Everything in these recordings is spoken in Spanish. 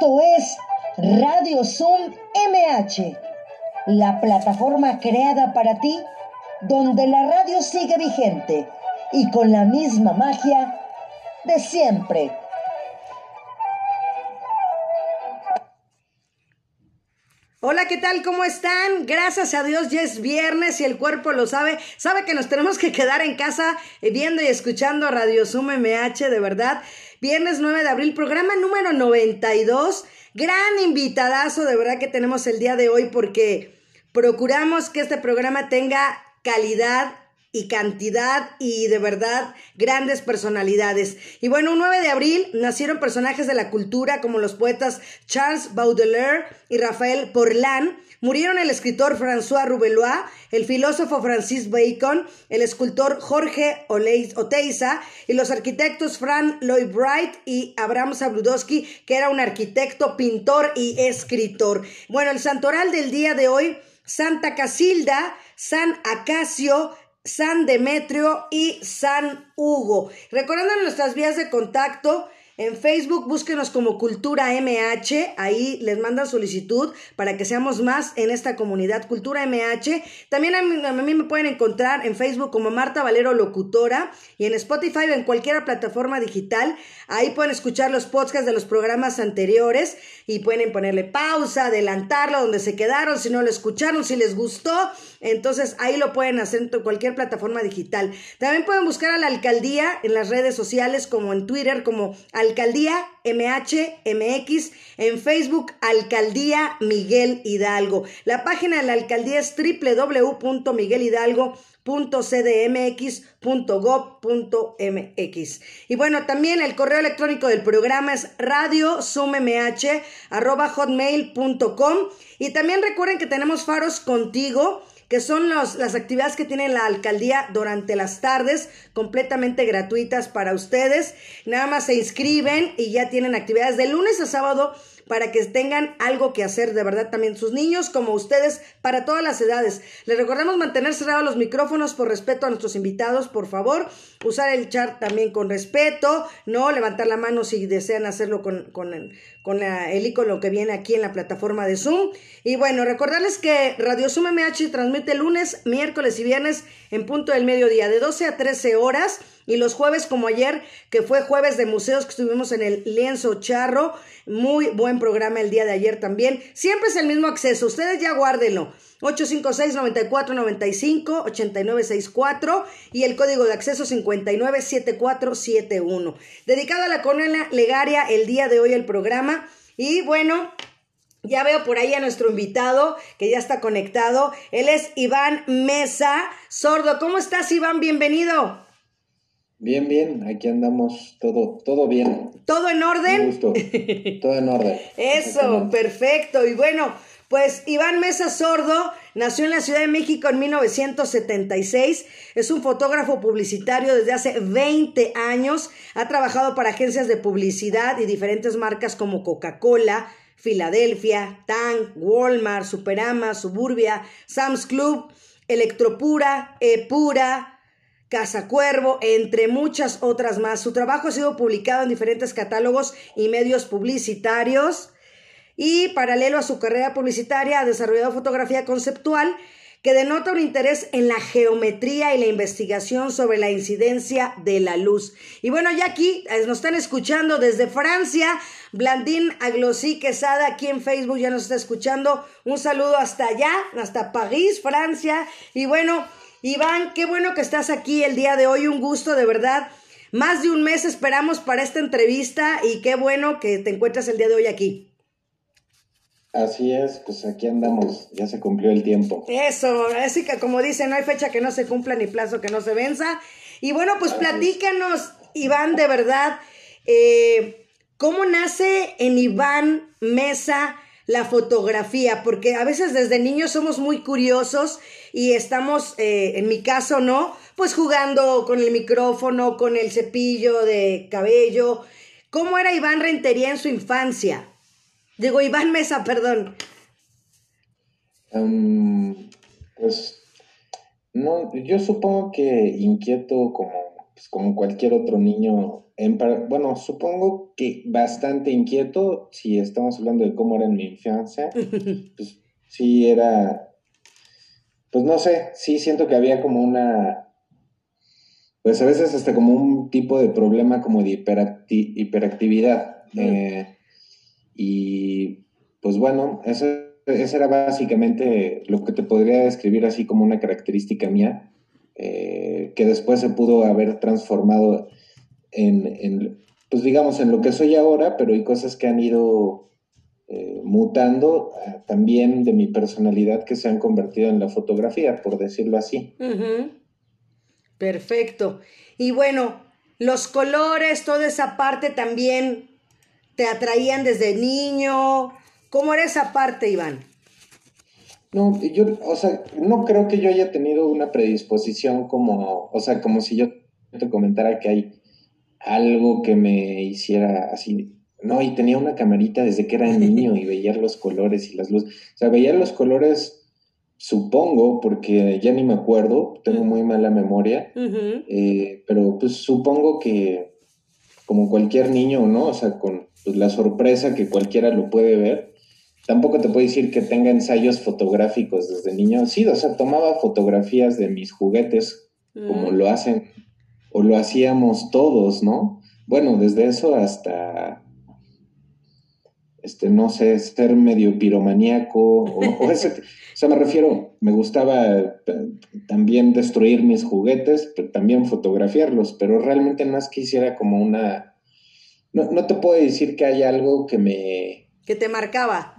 Esto es Radio Zoom MH, la plataforma creada para ti, donde la radio sigue vigente y con la misma magia de siempre. Hola, ¿qué tal? ¿Cómo están? Gracias a Dios ya es viernes y el cuerpo lo sabe. Sabe que nos tenemos que quedar en casa eh, viendo y escuchando Radio Zoom MH, de verdad. Viernes 9 de abril, programa número 92. Gran invitadazo, de verdad que tenemos el día de hoy porque procuramos que este programa tenga calidad, y cantidad y de verdad grandes personalidades. Y bueno, un 9 de abril nacieron personajes de la cultura como los poetas Charles Baudelaire y Rafael Porlan. Murieron el escritor François Rubelois, el filósofo Francis Bacon, el escultor Jorge Oteiza y los arquitectos Fran Lloyd Wright y Abraham Zabludowski, que era un arquitecto, pintor y escritor. Bueno, el santoral del día de hoy, Santa Casilda, San Acacio, San Demetrio y San Hugo. Recordando nuestras vías de contacto, en Facebook búsquenos como Cultura MH, ahí les mandan solicitud para que seamos más en esta comunidad Cultura MH. También a mí, me pueden encontrar en Facebook como Marta Valero Locutora y en Spotify en cualquier plataforma digital. Ahí pueden escuchar los podcasts de los programas anteriores y pueden ponerle pausa, adelantarlo donde se quedaron, si no lo escucharon, si les gustó. Entonces ahí lo pueden hacer en cualquier plataforma digital. También pueden buscar a la alcaldía en las redes sociales como en Twitter como Alcaldía MHMX, en Facebook Alcaldía Miguel Hidalgo. La página de la alcaldía es www.miguelhidalgo.cdmx.gov.mx. Y bueno, también el correo electrónico del programa es radiosumemh.hotmail.com. Y también recuerden que tenemos faros contigo que son las actividades que tiene la alcaldía durante las tardes, completamente gratuitas para ustedes. Nada más se inscriben y ya tienen actividades de lunes a sábado para que tengan algo que hacer de verdad también sus niños como ustedes para todas las edades. Les recordamos mantener cerrados los micrófonos por respeto a nuestros invitados, por favor. Usar el chat también con respeto, no levantar la mano si desean hacerlo con, con, con el icono que viene aquí en la plataforma de Zoom. Y bueno, recordarles que Radio Zoom MH transmite lunes, miércoles y viernes en punto del mediodía, de 12 a 13 horas. Y los jueves, como ayer, que fue jueves de museos, que estuvimos en el Lienzo Charro. Muy buen programa el día de ayer también. Siempre es el mismo acceso. Ustedes ya guárdenlo. 856-9495-8964 y el código de acceso 597471. Dedicado a la colonia Legaria el día de hoy el programa. Y bueno, ya veo por ahí a nuestro invitado que ya está conectado. Él es Iván Mesa, sordo. ¿Cómo estás, Iván? Bienvenido. Bien, bien, aquí andamos todo, todo bien. ¿Todo en orden? gusto. todo en orden. Eso, perfecto. Y bueno, pues Iván Mesa Sordo nació en la Ciudad de México en 1976. Es un fotógrafo publicitario desde hace 20 años. Ha trabajado para agencias de publicidad y diferentes marcas como Coca-Cola, Filadelfia, Tang, Walmart, Superama, Suburbia, Sam's Club, Electropura, Epura, Casa Cuervo, entre muchas otras más. Su trabajo ha sido publicado en diferentes catálogos y medios publicitarios y paralelo a su carrera publicitaria ha desarrollado fotografía conceptual que denota un interés en la geometría y la investigación sobre la incidencia de la luz. Y bueno, ya aquí eh, nos están escuchando desde Francia, Blandín Aglosí Quesada aquí en Facebook ya nos está escuchando. Un saludo hasta allá, hasta París, Francia. Y bueno, Iván, qué bueno que estás aquí el día de hoy, un gusto de verdad. Más de un mes esperamos para esta entrevista y qué bueno que te encuentras el día de hoy aquí. Así es, pues aquí andamos, ya se cumplió el tiempo. Eso, así que como dicen, no hay fecha que no se cumpla ni plazo que no se venza. Y bueno, pues platícanos, Iván, de verdad, eh, ¿cómo nace en Iván Mesa la fotografía? Porque a veces desde niños somos muy curiosos y estamos, eh, en mi caso, ¿no? Pues jugando con el micrófono, con el cepillo de cabello. ¿Cómo era Iván Rentería en su infancia? Digo, Iván Mesa, perdón. pues, no, yo supongo que inquieto como pues como cualquier otro niño, en, bueno, supongo que bastante inquieto, si estamos hablando de cómo era en mi infancia, pues sí era, pues no sé, sí siento que había como una, pues a veces hasta como un tipo de problema como de hiperactividad. Eh, y pues bueno, eso, eso era básicamente lo que te podría describir así como una característica mía eh, que después se pudo haber transformado en, pues digamos, en lo que soy ahora, pero hay cosas que han ido eh, mutando eh, también de mi personalidad que se han convertido en la fotografía, por decirlo así. Perfecto. Y bueno, los colores, toda esa parte también te atraían desde niño. ¿Cómo era esa parte, Iván? No, yo, o sea, no creo que yo haya tenido una predisposición como, o sea, como si yo te comentara que hay algo que me hiciera así. No, y tenía una camarita desde que era niño y veía los colores y las luces. O sea, veía los colores, supongo, porque ya ni me acuerdo, tengo muy mala memoria, eh, pero pues supongo que como cualquier niño, ¿no? O sea, con pues, la sorpresa que cualquiera lo puede ver tampoco te puedo decir que tenga ensayos fotográficos desde niño. Sí, o sea, tomaba fotografías de mis juguetes, como mm. lo hacen, o lo hacíamos todos, ¿no? Bueno, desde eso hasta, este, no sé, ser medio piromaníaco, o, o, ese, o sea, me refiero, me gustaba también destruir mis juguetes, pero también fotografiarlos, pero realmente no es que hiciera como una... No, no te puedo decir que hay algo que me que te marcaba.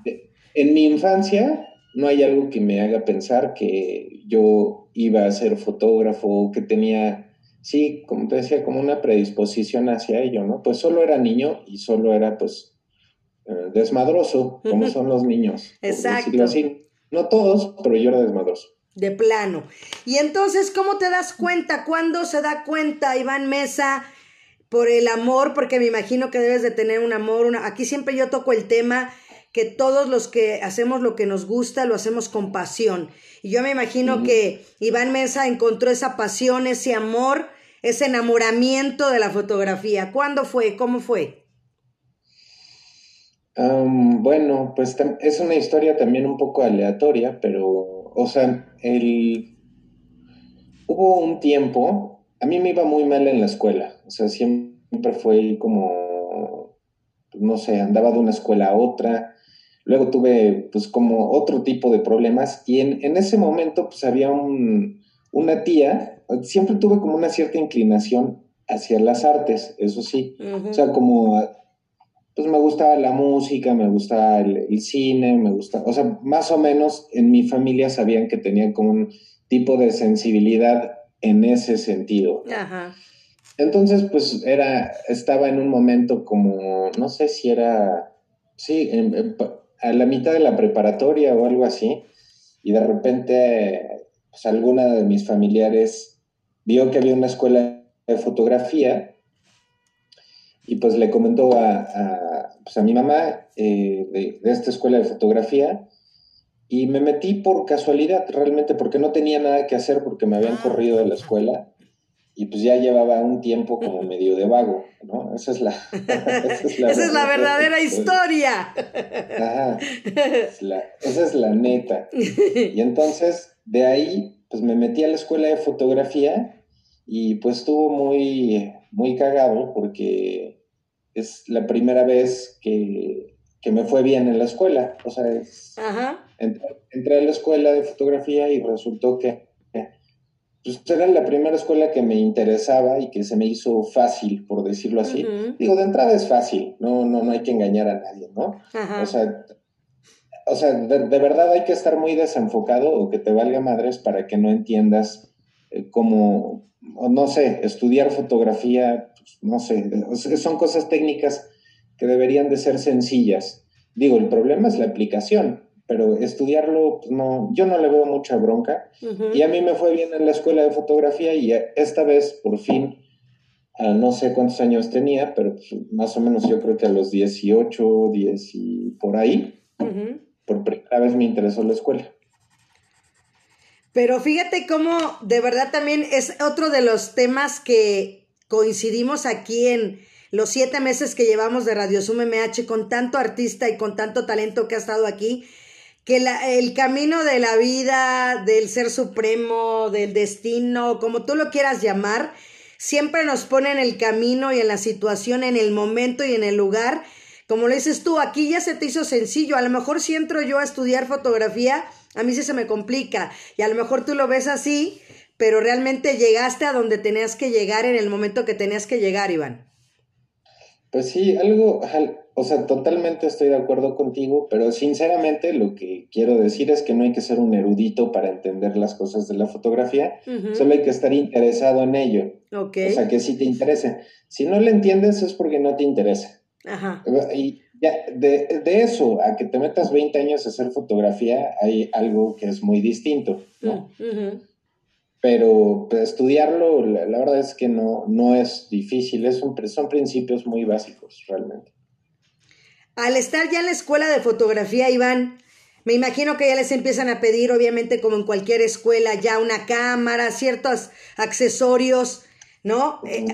En mi infancia no hay algo que me haga pensar que yo iba a ser fotógrafo, que tenía, sí, como te decía, como una predisposición hacia ello, ¿no? Pues solo era niño y solo era, pues, eh, desmadroso, como son los niños. Exacto. Así. No todos, pero yo era desmadroso. De plano. Y entonces, ¿cómo te das cuenta? ¿Cuándo se da cuenta Iván Mesa? por el amor, porque me imagino que debes de tener un amor. Una... Aquí siempre yo toco el tema que todos los que hacemos lo que nos gusta lo hacemos con pasión. Y yo me imagino que Iván Mesa encontró esa pasión, ese amor, ese enamoramiento de la fotografía. ¿Cuándo fue? ¿Cómo fue? Bueno, pues es una historia también un poco aleatoria, pero, o sea, el... hubo un tiempo a mí me iba muy mal en la escuela, o sea, siempre fue como, no sé, andaba de una escuela a otra, luego tuve pues como otro tipo de problemas y en, ese momento pues había un, una tía, siempre tuve como una cierta inclinación hacia las artes, eso sí, o sea, como, pues me gustaba la música, me gustaba el, el cine, me gustaba, o sea, más o menos en mi familia sabían que tenía como un tipo de sensibilidad en ese sentido. Entonces, pues era, estaba en un momento como, no sé si era, sí, a la mitad de la preparatoria o algo así, y de repente, pues alguna de mis familiares vio que había una escuela de fotografía y pues le comentó a, pues a mi mamá eh, de, de, esta escuela de fotografía y me metí por casualidad, realmente, porque no tenía nada que hacer, porque me habían corrido de la escuela. Y pues ya llevaba un tiempo como medio de vago, ¿no? Esa es la, esa es la, verdadera historia. Ajá, esa es la neta. Y entonces, de ahí, pues me metí a la escuela de fotografía y pues estuvo muy, muy cagado porque es la primera vez que, que me fue bien en la escuela. O sea, es, Ajá entré, a la escuela de fotografía y resultó que pues, era la primera escuela que me interesaba y que se me hizo fácil, por decirlo así. Digo, de entrada es fácil, no, no, no hay que engañar a nadie, ¿no? O sea, o sea de, verdad hay que estar muy desenfocado o que te valga madres para que no entiendas eh, cómo, no sé, estudiar fotografía, no sé, son cosas técnicas que deberían de ser sencillas. Digo, el problema es la aplicación pero estudiarlo, pues no, yo no le veo mucha bronca. Y a mí me fue bien en la escuela de fotografía y esta vez, por fin, no sé cuántos años tenía, pero pues, más o menos yo creo que a los 18, 10 y por ahí, por primera vez me interesó la escuela. Pero fíjate cómo de verdad también es otro de los temas que coincidimos aquí en los siete meses que llevamos de Radio Zoom MH con tanto artista y con tanto talento que ha estado aquí, que el camino de la vida, del ser supremo, del destino, como tú lo quieras llamar, siempre nos pone en el camino y en la situación, en el momento y en el lugar. Como lo dices tú, aquí ya se te hizo sencillo. A lo mejor si entro yo a estudiar fotografía, a mí sí se me complica. Y a lo mejor tú lo ves así, pero realmente llegaste a donde tenías que llegar en el momento que tenías que llegar, Iván. Pues sí, algo, o sea, totalmente estoy de acuerdo contigo, pero sinceramente lo que quiero decir es que no hay que ser un erudito para entender las cosas de la fotografía, solo hay que estar interesado en ello. O sea, que sí te interese. Si no le entiendes es porque no te interesa. Ajá. Y ya, de, eso a que te metas 20 años a hacer fotografía, hay algo que es muy distinto, ¿no? Mm, pero pues, estudiarlo, la, verdad es que no, no es difícil, es son principios muy básicos realmente. Al estar ya en la escuela de fotografía, Iván, me imagino que ya les empiezan a pedir, obviamente como en cualquier escuela, ya una cámara, ciertos accesorios, ¿no? Eh,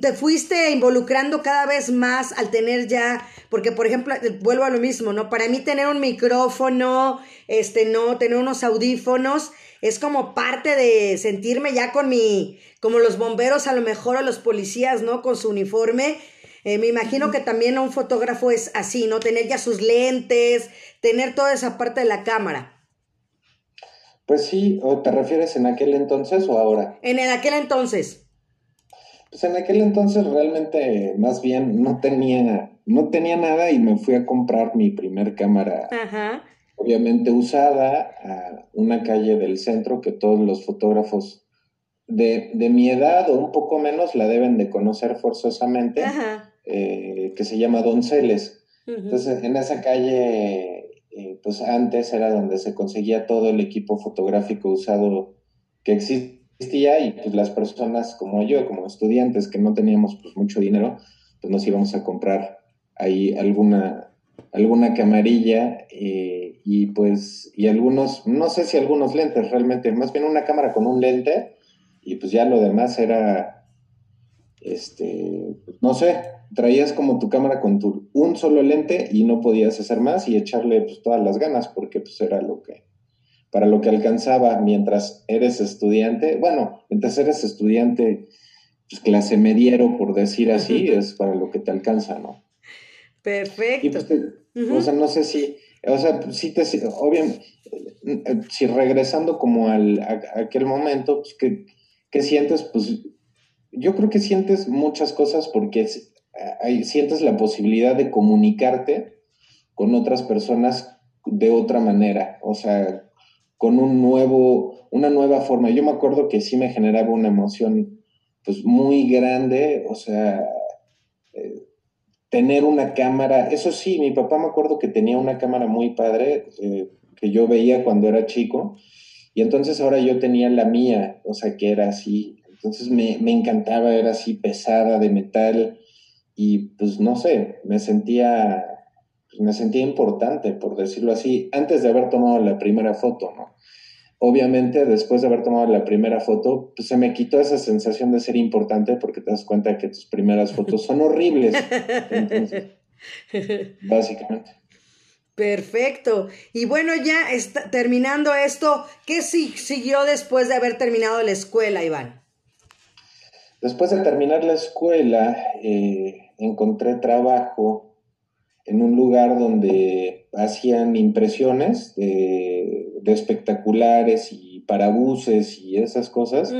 te fuiste involucrando cada vez más al tener ya, porque por ejemplo, eh, vuelvo a lo mismo, ¿no? Para mí tener un micrófono, este, no, tener unos audífonos, es como parte de sentirme ya con mi, como los bomberos a lo mejor o los policías, ¿no? Con su uniforme, eh, me imagino que también un fotógrafo es así, ¿no? Tener ya sus lentes, tener toda esa parte de la cámara. Pues sí, ¿o te refieres en aquel entonces o ahora? En el aquel entonces. Pues en aquel entonces realmente más bien no tenía, no tenía nada y me fui a comprar mi primer cámara. Ajá. Obviamente usada a una calle del centro que todos los fotógrafos de, de, mi edad o un poco menos la deben de conocer forzosamente, eh, que se llama Donceles. Entonces, en esa calle, eh, pues antes era donde se conseguía todo el equipo fotográfico usado que existía y pues las personas como yo, como estudiantes que no teníamos pues mucho dinero, pues nos íbamos a comprar ahí alguna, alguna camarilla eh, y pues, y algunos, no sé si algunos lentes realmente, más bien una cámara con un lente y pues ya lo demás era, este, no sé, traías como tu cámara con tu un solo lente y no podías hacer más y echarle pues todas las ganas porque pues era lo que, para lo que alcanzaba mientras eres estudiante, bueno, mientras eres estudiante, pues clase mediero, por decir así, es para lo que te alcanza, ¿no? Perfecto. Pues, o sea, no sé si, o sea, si te, obviamente, si regresando como al, a, aquel momento, pues ¿Qué sientes? Pues yo creo que sientes muchas cosas porque sientes la posibilidad de comunicarte con otras personas de otra manera, o sea, con un nuevo, una nueva forma. Yo me acuerdo que sí me generaba una emoción pues muy grande, o sea, eh, tener una cámara, eso sí, mi papá me acuerdo que tenía una cámara muy padre eh, que yo veía cuando era chico y entonces ahora yo tenía la mía, o sea, que era así. Entonces me, me encantaba, era así pesada, de metal. Y pues no sé, me sentía, pues, me sentía importante, por decirlo así, antes de haber tomado la primera foto, ¿no? Obviamente, después de haber tomado la primera foto, pues se me quitó esa sensación de ser importante porque te das cuenta que tus primeras fotos son horribles. Entonces, básicamente. Perfecto. Y bueno, ya está, terminando esto, ¿qué siguió después de haber terminado la escuela, Iván? Después de terminar la escuela, eh, encontré trabajo en un lugar donde hacían impresiones de, espectaculares y parabuses y esas cosas.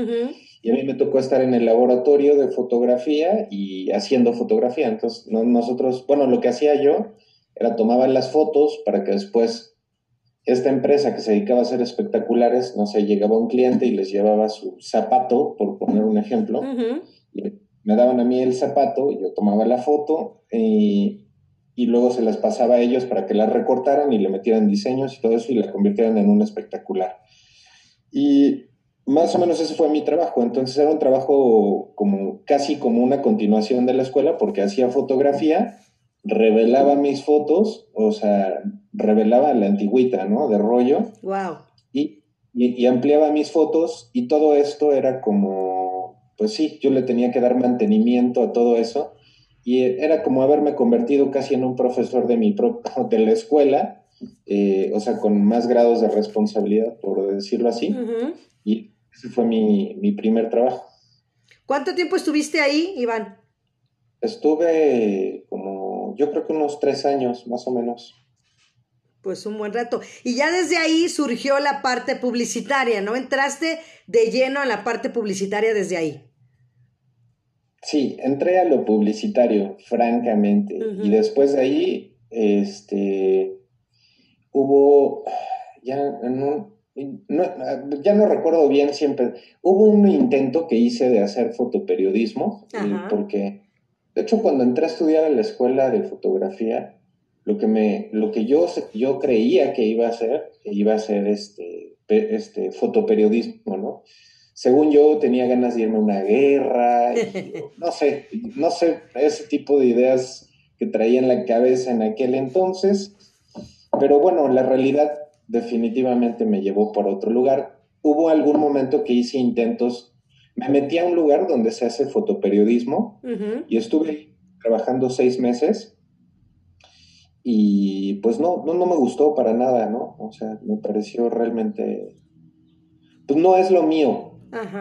Y a mí me tocó estar en el laboratorio de fotografía y haciendo fotografía. Entonces, nosotros, bueno, lo que hacía yo era tomaban las fotos para que después esta empresa que se dedicaba a hacer espectaculares, no sé, llegaba un cliente y les llevaba su zapato, por poner un ejemplo, y me daban a mí el zapato, y yo tomaba la foto y, y luego se las pasaba a ellos para que la recortaran y le metieran diseños y todo eso y la convirtieran en un espectacular. Y más o menos ese fue mi trabajo. Entonces era un trabajo como casi como una continuación de la escuela porque hacía fotografía revelaba mis fotos, o sea, revelaba la antigüita, ¿no? De rollo. Wow. Y, y, ampliaba mis fotos y todo esto era como, pues sí, yo le tenía que dar mantenimiento a todo eso y era como haberme convertido casi en un profesor de mi de la escuela, eh, o sea, con más grados de responsabilidad, por decirlo así, y ese fue mi, mi primer trabajo. ¿Cuánto tiempo estuviste ahí, Iván? Estuve como, yo creo que unos tres años, más o menos. Pues un buen rato. Y ya desde ahí surgió la parte publicitaria, ¿no? Entraste de lleno en la parte publicitaria desde ahí. Sí, entré a lo publicitario, francamente. Y después de ahí, este, hubo, ya no, ya no recuerdo bien siempre, hubo un intento que hice de hacer fotoperiodismo, porque, de hecho, cuando entré a estudiar en la escuela de fotografía, lo que, me, lo que yo, yo creía que iba a hacer, iba a ser este, este fotoperiodismo, ¿no? Según yo tenía ganas de irme a una guerra, no sé, no sé, ese tipo de ideas que traía en la cabeza en aquel entonces, pero bueno, la realidad definitivamente me llevó por otro lugar. Hubo algún momento que hice intentos, me metí a un lugar donde se hace fotoperiodismo y estuve trabajando seis meses y pues no, no, no me gustó para nada, ¿no? O sea, me pareció realmente, pues no es lo mío,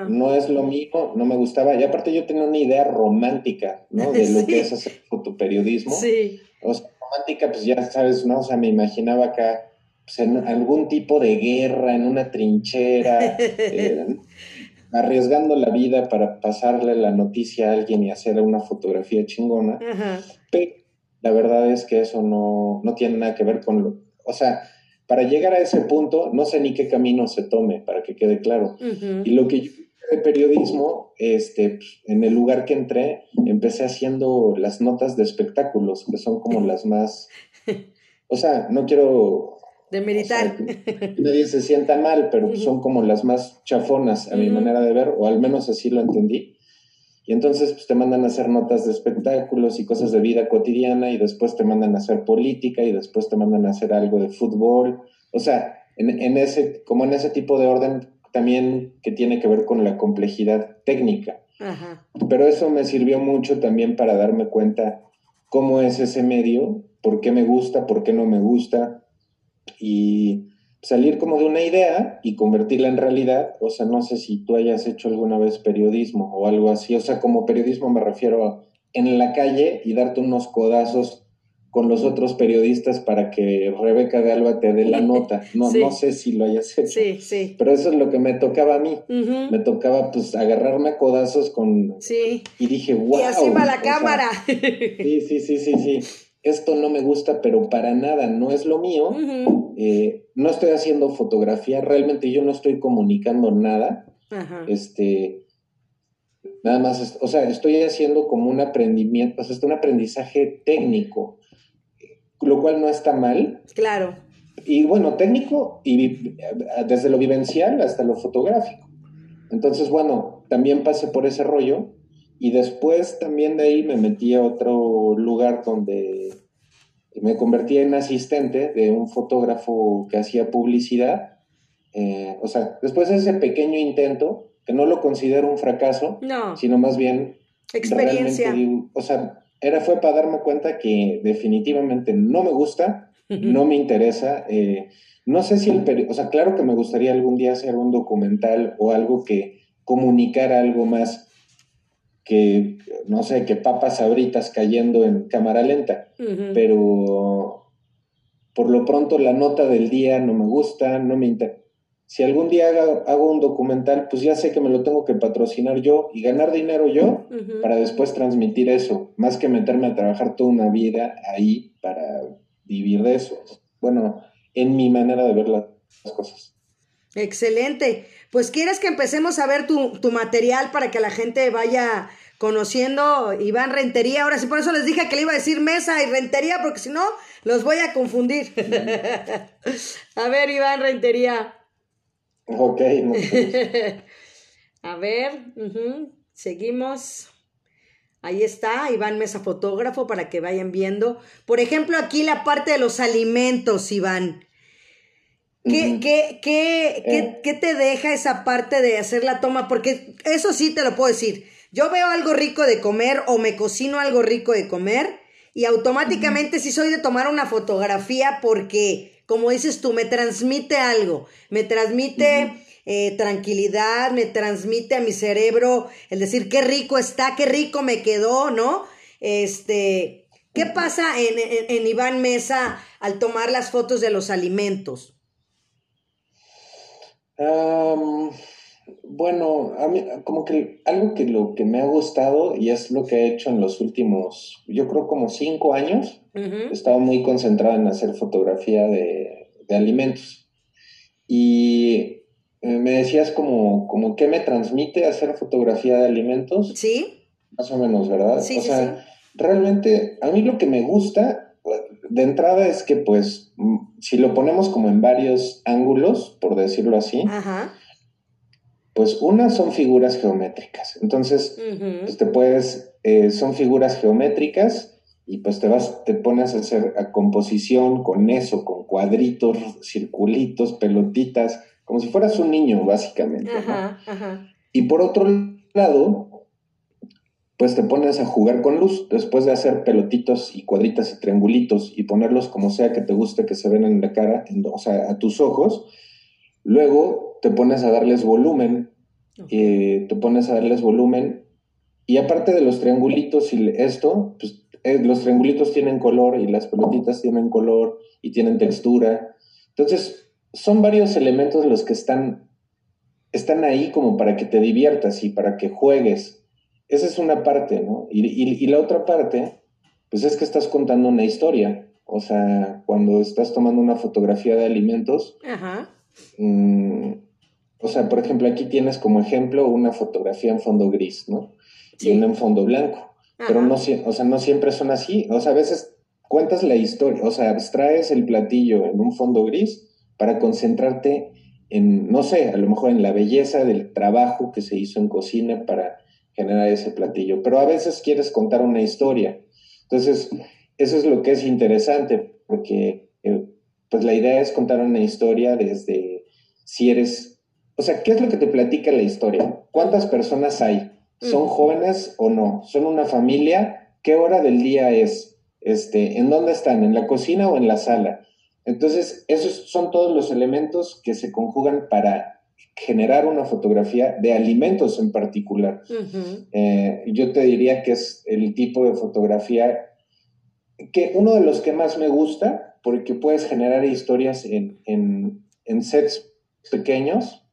No es lo mío, no me gustaba. Y aparte yo tenía una idea romántica, ¿no? De lo que es hacer fotoperiodismo. Sí. O sea, romántica, pues ya sabes, ¿no? O sea, me imaginaba acá pues, en algún tipo de guerra, en una trinchera, eh, arriesgando la vida para pasarle la noticia a alguien y hacer una fotografía chingona. Pero la verdad es que eso no, tiene nada que ver con lo... O sea, para llegar a ese punto, no sé ni qué camino se tome, para que quede claro. Y lo que yo de periodismo, este, pues, en el lugar que entré, empecé haciendo las notas de espectáculos, que son como las más... O sea, no quiero... De militar. nadie se sienta mal, pero son como las más chafonas a mi manera de ver, o al menos así lo entendí. Y entonces pues, te mandan a hacer notas de espectáculos y cosas de vida cotidiana y después te mandan a hacer política y después te mandan a hacer algo de fútbol. O sea, en, ese, como en ese tipo de orden también que tiene que ver con la complejidad técnica. Pero eso me sirvió mucho también para darme cuenta cómo es ese medio, por qué me gusta, por qué no me gusta. Y salir como de una idea y convertirla en realidad. O sea, no sé si tú hayas hecho alguna vez periodismo o algo así. O sea, como periodismo me refiero a en la calle y darte unos codazos con los otros periodistas para que Rebeca de Alba te dé la nota. No, no sé si lo hayas hecho. Sí, sí. Pero eso es lo que me tocaba a mí. Me tocaba pues agarrarme a codazos con... Sí. Y dije, wow. Y así va la cámara. sí, sí, sí, sí, sí esto no me gusta, pero para nada no es lo mío, eh, no estoy haciendo fotografía, realmente yo no estoy comunicando nada, este, nada más, o sea, estoy haciendo como un aprendimiento, o sea, es un aprendizaje técnico, lo cual no está mal. Claro. Y bueno, técnico y desde lo vivencial hasta lo fotográfico. Entonces, bueno, también pasé por ese rollo y después también de ahí me metí a otro lugar donde me convertí en asistente de un fotógrafo que hacía publicidad. Eh, o sea, después de ese pequeño intento, que no lo considero un fracaso, sino más bien... Experiencia. o sea, era, fue para darme cuenta que definitivamente no me gusta, no me interesa. Eh, no sé si el... O sea, claro que me gustaría algún día hacer un documental o algo que comunicara algo más que, no sé, que papas abritas cayendo en cámara lenta, pero por lo pronto la nota del día no me gusta, no me interesa. Si algún día hago, un documental, pues ya sé que me lo tengo que patrocinar yo y ganar dinero yo para después transmitir eso, más que meterme a trabajar toda una vida ahí para vivir de eso. Bueno, en mi manera de ver las cosas. Excelente. Pues quieres que empecemos a ver tu, tu material para que la gente vaya conociendo Iván Rentería. Ahora sí, por eso les dije que le iba a decir mesa y Rentería, porque si no, los voy a confundir. a ver, Iván Rentería. Ok. a ver, seguimos. Ahí está, Iván Mesa Fotógrafo, para que vayan viendo. Por ejemplo, aquí la parte de los alimentos, Iván. ¿Qué, qué, qué, eh. qué, te deja esa parte de hacer la toma? Porque eso sí te lo puedo decir. Yo veo algo rico de comer o me cocino algo rico de comer y automáticamente sí soy de tomar una fotografía porque, como dices tú, me transmite algo. Me transmite eh, tranquilidad, me transmite a mi cerebro el decir qué rico está, qué rico me quedó, ¿no? Este, ¿qué pasa en, Iván Mesa al tomar las fotos de los alimentos? Bueno, a mí, como que algo que lo que me ha gustado y es lo que he hecho en los últimos, yo creo como cinco años, he estado muy concentrado en hacer fotografía de, de alimentos. Y eh, me decías como, como qué me transmite hacer fotografía de alimentos. Sí. Más o menos, ¿verdad? Sí, o sea, realmente a mí lo que me gusta de entrada es que pues mm, si lo ponemos como en varios ángulos, por decirlo así, pues una son figuras geométricas. Entonces, pues te puedes, eh, son figuras geométricas y pues te vas, te pones a hacer a composición con eso, con cuadritos, circulitos, pelotitas, como si fueras un niño, básicamente. Y por otro lado, pues te pones a jugar con luz, después de hacer pelotitos y cuadritas y triangulitos y ponerlos como sea que te guste que se ven en la cara, o sea, a tus ojos, luego te pones a darles volumen, eh, te pones a darles volumen, y aparte de los triangulitos y esto, pues eh, los triangulitos tienen color y las pelotitas tienen color y tienen textura. Entonces, son varios elementos los que están, están ahí como para que te diviertas y para que juegues. Esa es una parte, ¿no? Y, la otra parte, pues es que estás contando una historia. O sea, cuando estás tomando una fotografía de alimentos, mm, o sea, por ejemplo, aquí tienes como ejemplo una fotografía en fondo gris, ¿no? Y una en fondo blanco. Pero no, o sea, no siempre son así. O sea, a veces cuentas la historia, o sea, abstraes el platillo en un fondo gris para concentrarte en, no sé, a lo mejor en la belleza del trabajo que se hizo en cocina para generar ese platillo, pero a veces quieres contar una historia. Entonces, eso es lo que es interesante, porque eh, pues la idea es contar una historia desde si eres, o sea, ¿qué es lo que te platica la historia? ¿Cuántas personas hay? ¿Son mm. jóvenes o no? ¿Son una familia? ¿Qué hora del día es? Este, ¿En dónde están? ¿En la cocina o en la sala? Entonces, esos son todos los elementos que se conjugan para generar una fotografía de alimentos en particular. Eh, yo te diría que es el tipo de fotografía que uno de los que más me gusta, porque puedes generar historias en, sets pequeños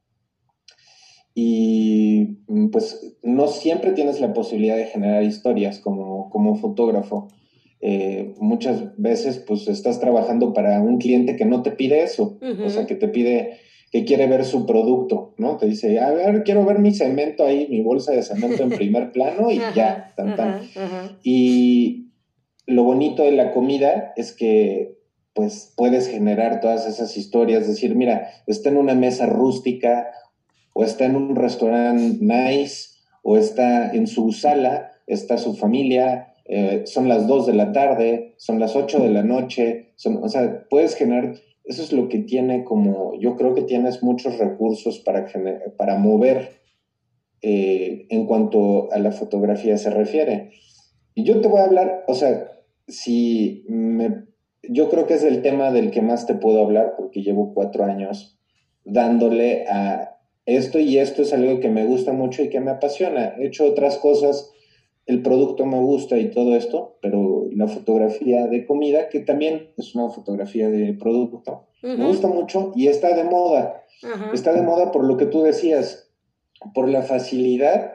y pues no siempre tienes la posibilidad de generar historias como, como fotógrafo. Eh, muchas veces pues estás trabajando para un cliente que no te pide eso, o sea, que te pide, que quiere ver su producto, ¿no? Te dice, a ver, quiero ver mi cemento ahí, mi bolsa de cemento en primer plano y ya, tan, tan. Y lo bonito de la comida es que pues puedes generar todas esas historias, decir, mira, está en una mesa rústica o está en un restaurante nice o está en su sala, está su familia, eh, son las 2 de la tarde, son las 8 de la noche, son, o sea, puedes generar, eso es lo que tiene como, yo creo que tienes muchos recursos para, para mover eh, en cuanto a la fotografía se refiere. Y yo te voy a hablar, o sea, si me, yo creo que es el tema del que más te puedo hablar porque llevo cuatro años dándole a esto y esto es algo que me gusta mucho y que me apasiona. He hecho otras cosas el producto me gusta y todo esto, pero la fotografía de comida, que también es una fotografía de producto, me gusta mucho y está de moda. Está de moda por lo que tú decías, por la facilidad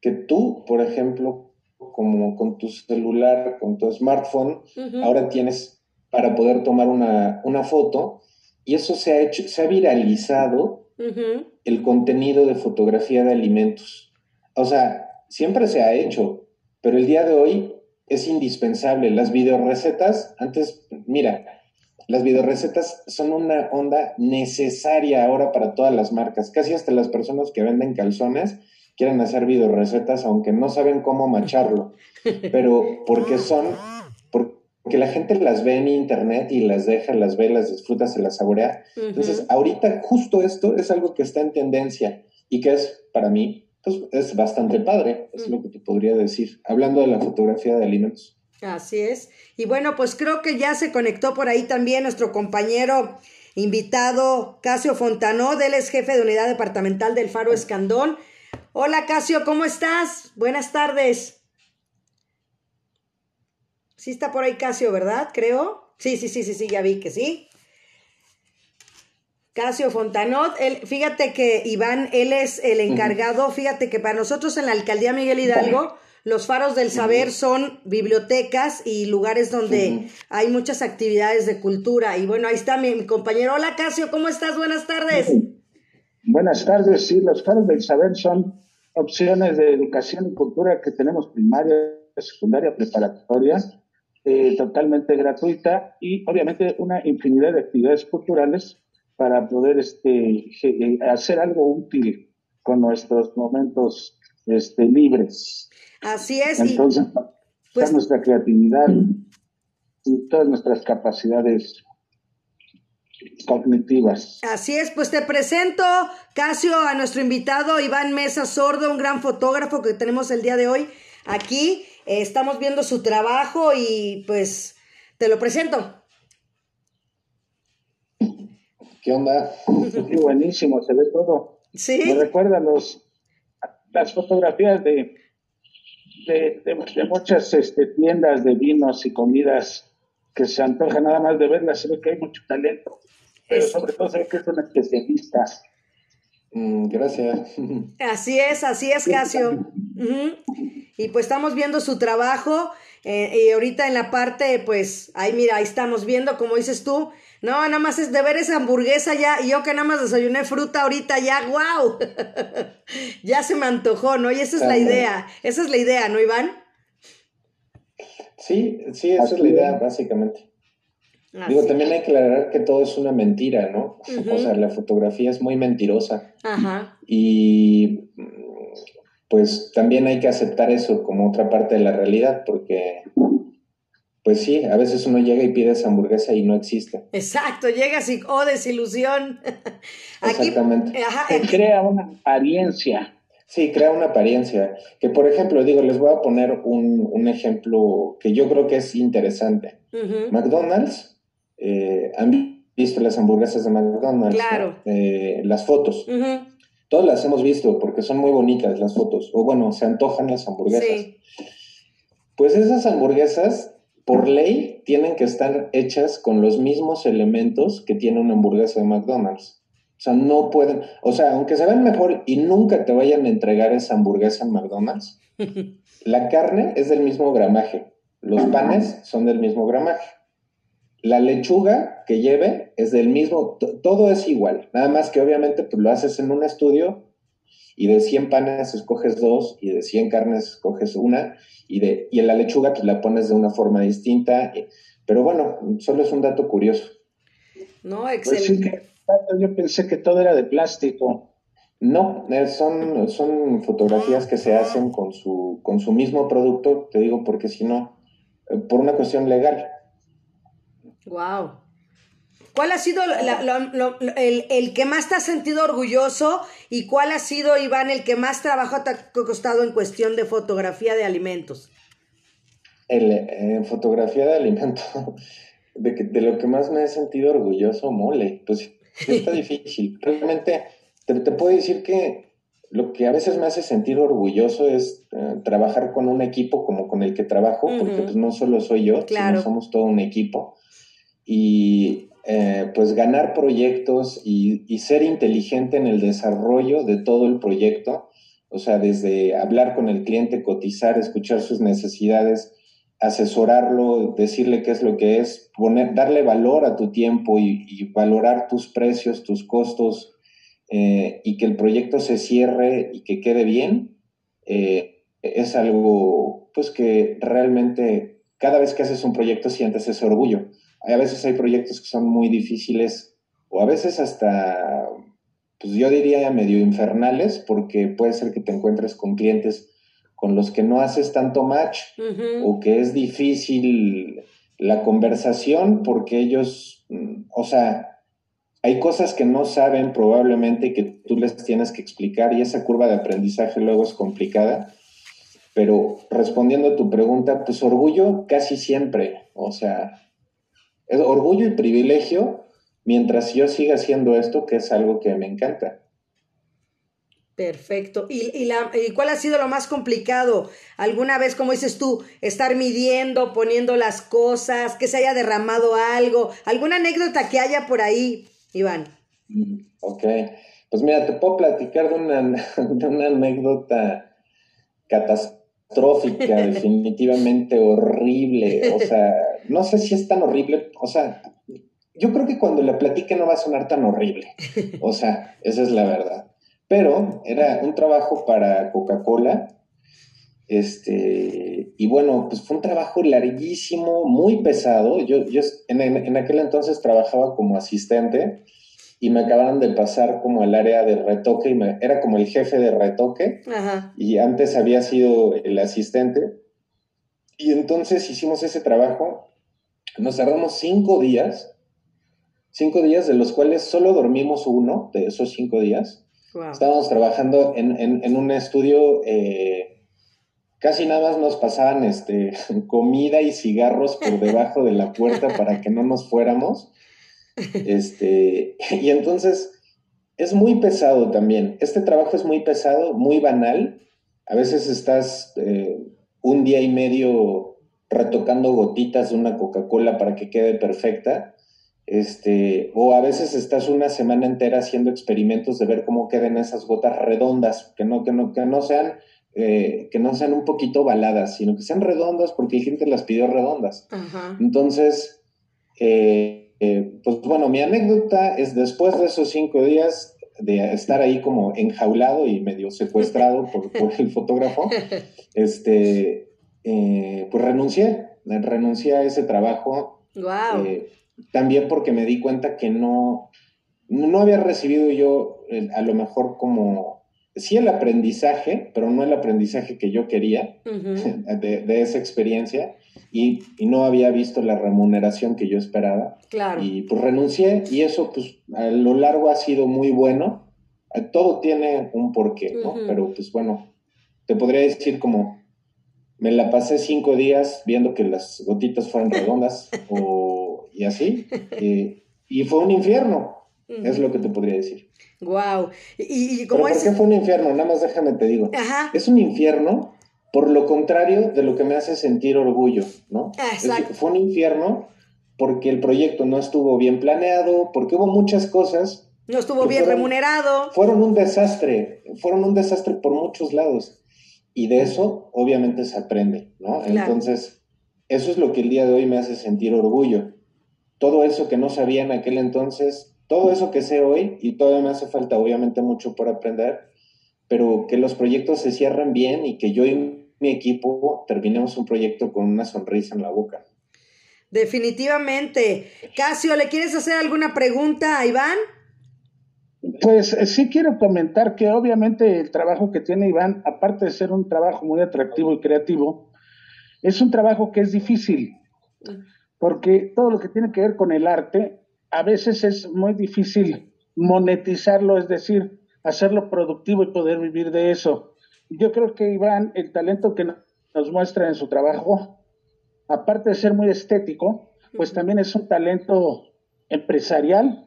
que tú, por ejemplo, como con tu celular, con tu smartphone, ahora tienes para poder tomar una, una, foto y eso se ha hecho, se ha viralizado el contenido de fotografía de alimentos. O sea, siempre se ha hecho, pero el día de hoy es indispensable. Las videorecetas, antes, mira, las videorecetas son una onda necesaria ahora para todas las marcas. Casi hasta las personas que venden calzones quieren hacer videorecetas, aunque no saben cómo macharlo. Pero porque son, porque la gente las ve en internet y las deja, las ve, las disfruta, se las saborea. Entonces, ahorita justo esto es algo que está en tendencia y que es, para mí, pues es bastante padre, es lo que te podría decir, hablando de la fotografía de alimentos. Así es. Y bueno, pues creo que ya se conectó por ahí también nuestro compañero invitado Casio Fontanó, él es jefe de unidad departamental del Faro Escandón. Hola Casio, ¿cómo estás? Buenas tardes. Sí está por ahí Casio, ¿verdad? Creo. Sí, sí, sí, sí, sí, ya vi que sí. Casio Fontanot, él, fíjate que Iván, él es el encargado, fíjate que para nosotros en la alcaldía Miguel Hidalgo, los faros del saber son bibliotecas y lugares donde hay muchas actividades de cultura. Y bueno, ahí está mi, compañero. Hola Casio, ¿cómo estás? Buenas tardes. Buenas tardes, sí, los faros del saber son opciones de educación y cultura que tenemos primaria, secundaria, preparatoria eh, totalmente gratuita y obviamente una infinidad de actividades culturales para poder este, eh, hacer algo útil con nuestros momentos este, libres. Así es. Entonces, pues, nuestra creatividad y todas nuestras capacidades cognitivas. Así es, pues te presento, Casio, a nuestro invitado Iván Mesa Sordo, un gran fotógrafo que tenemos el día de hoy aquí. Eh, estamos viendo su trabajo y pues te lo presento. ¿Qué onda? Qué buenísimo, se ve todo. Sí. Me recuerda los, las fotografías de, de, muchas este, tiendas de vinos y comidas que se antoja nada más de verlas, se ve que hay mucho talento, pero sobre todo se ve que es un especialista. Mm, gracias. Así es, así es, Casio. Y pues estamos viendo su trabajo. Eh, y ahorita en la parte, pues, ahí mira, ahí estamos viendo, como dices tú. No, nada más es de ver esa hamburguesa ya. Y yo que nada más desayuné fruta ahorita ya, wow. ya se me antojó, ¿no? Y esa es la idea. Esa es la idea, ¿no, Iván? Sí, sí, esa es la idea, básicamente. Digo, también hay que aclarar que todo es una mentira, ¿no? O sea, la fotografía es muy mentirosa. Ajá. Y pues también hay que aceptar eso como otra parte de la realidad, porque pues sí, a veces uno llega y pide esa hamburguesa y no existe. Exacto, llegas y, oh, desilusión. Exactamente. crea una apariencia. Sí, crea una apariencia. Que por ejemplo, digo, les voy a poner un, ejemplo que yo creo que es interesante. McDonald's, eh, han visto las hamburguesas de McDonald's, claro. Eh, las fotos. Todas las hemos visto porque son muy bonitas las fotos. O bueno, se antojan las hamburguesas. Pues esas hamburguesas, por ley, tienen que estar hechas con los mismos elementos que tiene una hamburguesa de McDonald's. O sea, no pueden, o sea, aunque se ven mejor y nunca te vayan a entregar esa hamburguesa en McDonald's, la carne es del mismo gramaje, los panes son del mismo gramaje. La lechuga que lleve es del mismo, todo es igual, nada más que obviamente pues lo haces en un estudio y de 100 panes escoges dos y de 100 carnes escoges una y, de, y en la lechuga pues la pones de una forma distinta, pero bueno, solo es un dato curioso. No, pues excelente. yo pensé que todo era de plástico. No, eh, son, son fotografías que se hacen con su, con su mismo producto, te digo porque si no, eh, por una cuestión legal. Wow. ¿Cuál ha sido el, que más te has sentido orgulloso y cuál ha sido, Iván, el que más trabajo te ha costado en cuestión de fotografía de alimentos? El, en fotografía de alimentos, de, lo que más me he sentido orgulloso, mole, pues está difícil. Realmente te, puedo decir que lo que a veces me hace sentir orgulloso es eh, trabajar con un equipo como con el que trabajo, porque pues no solo soy yo, sino somos todo un equipo. Y eh, pues ganar proyectos y, ser inteligente en el desarrollo de todo el proyecto, o sea, desde hablar con el cliente, cotizar, escuchar sus necesidades, asesorarlo, decirle qué es lo que es, poner, darle valor a tu tiempo y, valorar tus precios, tus costos eh, y que el proyecto se cierre y que quede bien, eh, es algo pues que realmente cada vez que haces un proyecto sientes ese orgullo a veces hay proyectos que son muy difíciles o a veces hasta, pues yo diría medio infernales, porque puede ser que te encuentres con clientes con los que no haces tanto match o que es difícil la conversación porque ellos, o sea, hay cosas que no saben probablemente que tú les tienes que explicar y esa curva de aprendizaje luego es complicada. Pero respondiendo a tu pregunta, pues orgullo casi siempre, o sea, es orgullo y privilegio mientras yo siga haciendo esto, que es algo que me encanta. Perfecto. ¿Y, y, la, ¿Y cuál ha sido lo más complicado? ¿Alguna vez, como dices tú, estar midiendo, poniendo las cosas, que se haya derramado algo? ¿Alguna anécdota que haya por ahí, Iván? Ok. Pues mira, te puedo platicar de una, de una anécdota catastrófica, definitivamente horrible. O sea, no sé si es tan horrible. O sea, yo creo que cuando la platique no va a sonar tan horrible. O sea, esa es la verdad. Pero era un trabajo para Coca-Cola. Este, y bueno, pues fue un trabajo larguísimo, muy pesado. Yo, yo en, en aquel entonces trabajaba como asistente y me acababan de pasar como al área de retoque y me, era como el jefe de retoque Ajá. y antes había sido el asistente. Y entonces hicimos ese trabajo, nos tardamos cinco días, cinco días de los cuales solo dormimos uno de esos cinco días. Wow. Estábamos trabajando en, en, en un estudio, eh, casi nada más nos pasaban este, comida y cigarros por debajo de la puerta para que no nos fuéramos. Este, y entonces es muy pesado también. Este trabajo es muy pesado, muy banal. A veces estás eh, un día y medio retocando gotitas de una Coca-Cola para que quede perfecta. Este, o a veces estás una semana entera haciendo experimentos de ver cómo quedan esas gotas redondas, que no, que no, que no sean, eh, que no sean un poquito baladas, sino que sean redondas porque la gente las pidió redondas. Ajá. Entonces, eh, eh, pues bueno, mi anécdota es después de esos cinco días de estar ahí como enjaulado y medio secuestrado por, por el fotógrafo, este, eh, pues renuncié, renuncié a ese trabajo. Wow. Eh, también porque me di cuenta que no, no había recibido yo eh, a lo mejor como, sí el aprendizaje, pero no el aprendizaje que yo quería Uh -huh. de, de, esa experiencia y, y, no había visto la remuneración que yo esperaba. Claro. Y pues renuncié y eso pues a lo largo ha sido muy bueno. Todo tiene un porqué, ¿no? Uh -huh. Pero pues bueno, te podría decir como me la pasé cinco días viendo que las gotitas fueran redondas o, y así. Y, y fue un infierno, uh -huh. es lo que te podría decir. Wow. ¿Y, y cómo ¿Pero es? ¿Por qué fue un infierno? Nada más déjame te digo. Ajá. Es un infierno por lo contrario de lo que me hace sentir orgullo, ¿no? Exacto. Es, fue un infierno porque el proyecto no estuvo bien planeado, porque hubo muchas cosas. No estuvo bien fueron, remunerado. Fueron un desastre, fueron un desastre por muchos lados. Y de eso, obviamente, se aprende, ¿no? Claro. Entonces, eso es lo que el día de hoy me hace sentir orgullo. Todo eso que no sabía en aquel entonces, todo eso que sé hoy, y todavía me hace falta, obviamente, mucho por aprender, pero que los proyectos se cierren bien y que yo y mi equipo terminemos un proyecto con una sonrisa en la boca. Definitivamente. Casio, ¿le quieres hacer alguna pregunta a Iván? Pues eh, sí quiero comentar que obviamente el trabajo que tiene Iván, aparte de ser un trabajo muy atractivo y creativo, es un trabajo que es difícil, porque todo lo que tiene que ver con el arte, a veces es muy difícil monetizarlo, es decir, hacerlo productivo y poder vivir de eso. Yo creo que Iván, el talento que nos muestra en su trabajo, aparte de ser muy estético, pues también es un talento empresarial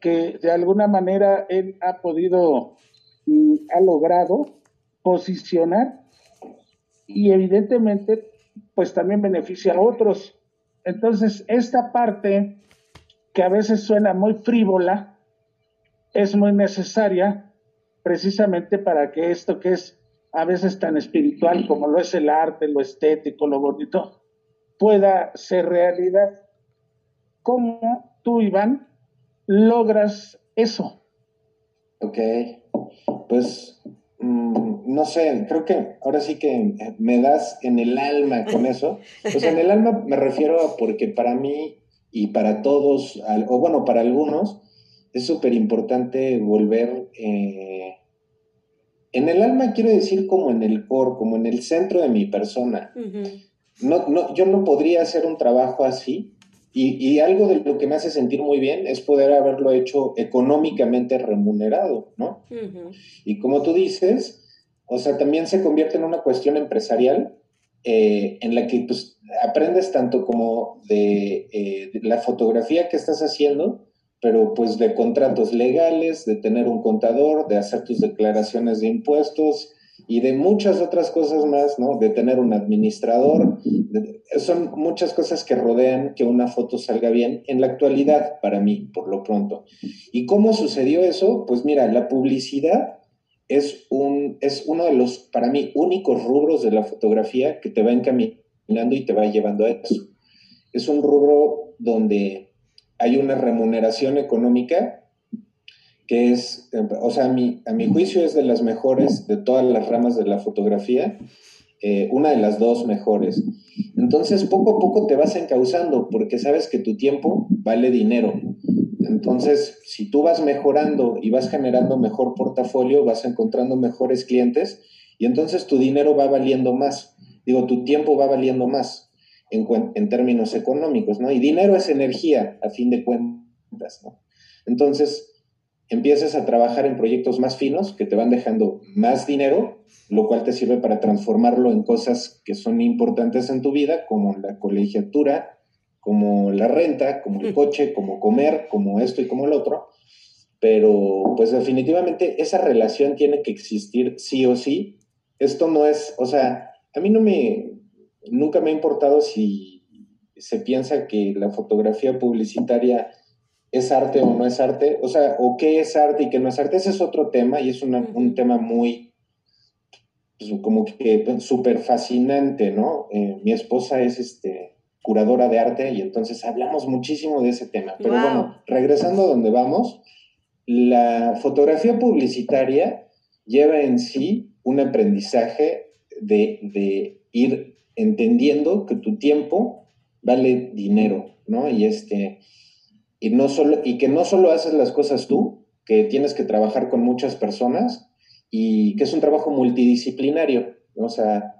que de alguna manera él ha podido y ha logrado posicionar y evidentemente pues también beneficia a otros. Entonces, esta parte que a veces suena muy frívola es muy necesaria precisamente para que esto que es a veces tan espiritual como lo es el arte, lo estético, lo bonito, pueda ser realidad. ¿Cómo tú, Iván, logras eso? Ok, pues mmm, no sé, creo que ahora sí que me das en el alma con eso. Pues en el alma me refiero a porque para mí y para todos, o bueno, para algunos, es súper importante volver... Eh, en el alma quiero decir como en el core, como en el centro de mi persona. Uh -huh. no, no, yo no podría hacer un trabajo así. Y, algo de lo que me hace sentir muy bien es poder haberlo hecho económicamente remunerado, ¿no? Y como tú dices, o sea, también se convierte en una cuestión empresarial eh, en la que pues, aprendes tanto como de, eh, de, la fotografía que estás haciendo, pero pues de contratos legales, de tener un contador, de hacer tus declaraciones de impuestos, y de muchas otras cosas más, ¿no? De tener un administrador, son muchas cosas que rodean que una foto salga bien en la actualidad, para mí, por lo pronto. ¿Y cómo sucedió eso? Pues mira, la publicidad es, un, es uno de los, para mí, únicos rubros de la fotografía que te va encaminando y te va llevando a eso. Es un rubro donde hay una remuneración económica que es, o sea, a mi, a mi juicio es de las mejores de todas las ramas de la fotografía, eh, una de las dos mejores. Entonces, poco a poco te vas encauzando porque sabes que tu tiempo vale dinero. Entonces, si tú vas mejorando y vas generando mejor portafolio, vas encontrando mejores clientes y entonces tu dinero va valiendo más. Digo, tu tiempo va valiendo más en, en términos económicos, ¿no? Y dinero es energía, a fin de cuentas, ¿no? Entonces, empieces a trabajar en proyectos más finos que te van dejando más dinero, lo cual te sirve para transformarlo en cosas que son importantes en tu vida, como la colegiatura, como la renta, como el coche, como comer, como esto y como el otro. Pero pues definitivamente esa relación tiene que existir sí o sí. Esto no es, o sea, a mí no me, nunca me ha importado si se piensa que la fotografía publicitaria es arte o no es arte, o sea, o qué es arte y qué no es arte, ese es otro tema y es un tema muy, pues, como que súper fascinante, ¿no? Eh, mi esposa es este, curadora de arte y entonces hablamos muchísimo de ese tema. Pero bueno, regresando a donde vamos, la fotografía publicitaria lleva en sí un aprendizaje de, de ir entendiendo que tu tiempo vale dinero, ¿no? Y este y, no solo, y que no solo haces las cosas tú, que tienes que trabajar con muchas personas y que es un trabajo multidisciplinario. O sea,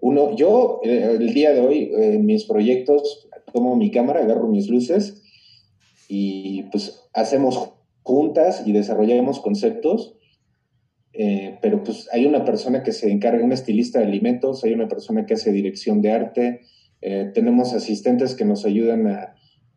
uno, yo eh, el día de hoy, en mis proyectos, tomo mi cámara, agarro mis luces y pues hacemos juntas y desarrollamos conceptos. Eh, pero pues hay una persona que se encarga, un estilista de alimentos, hay una persona que hace dirección de arte, eh, tenemos asistentes que nos ayudan a,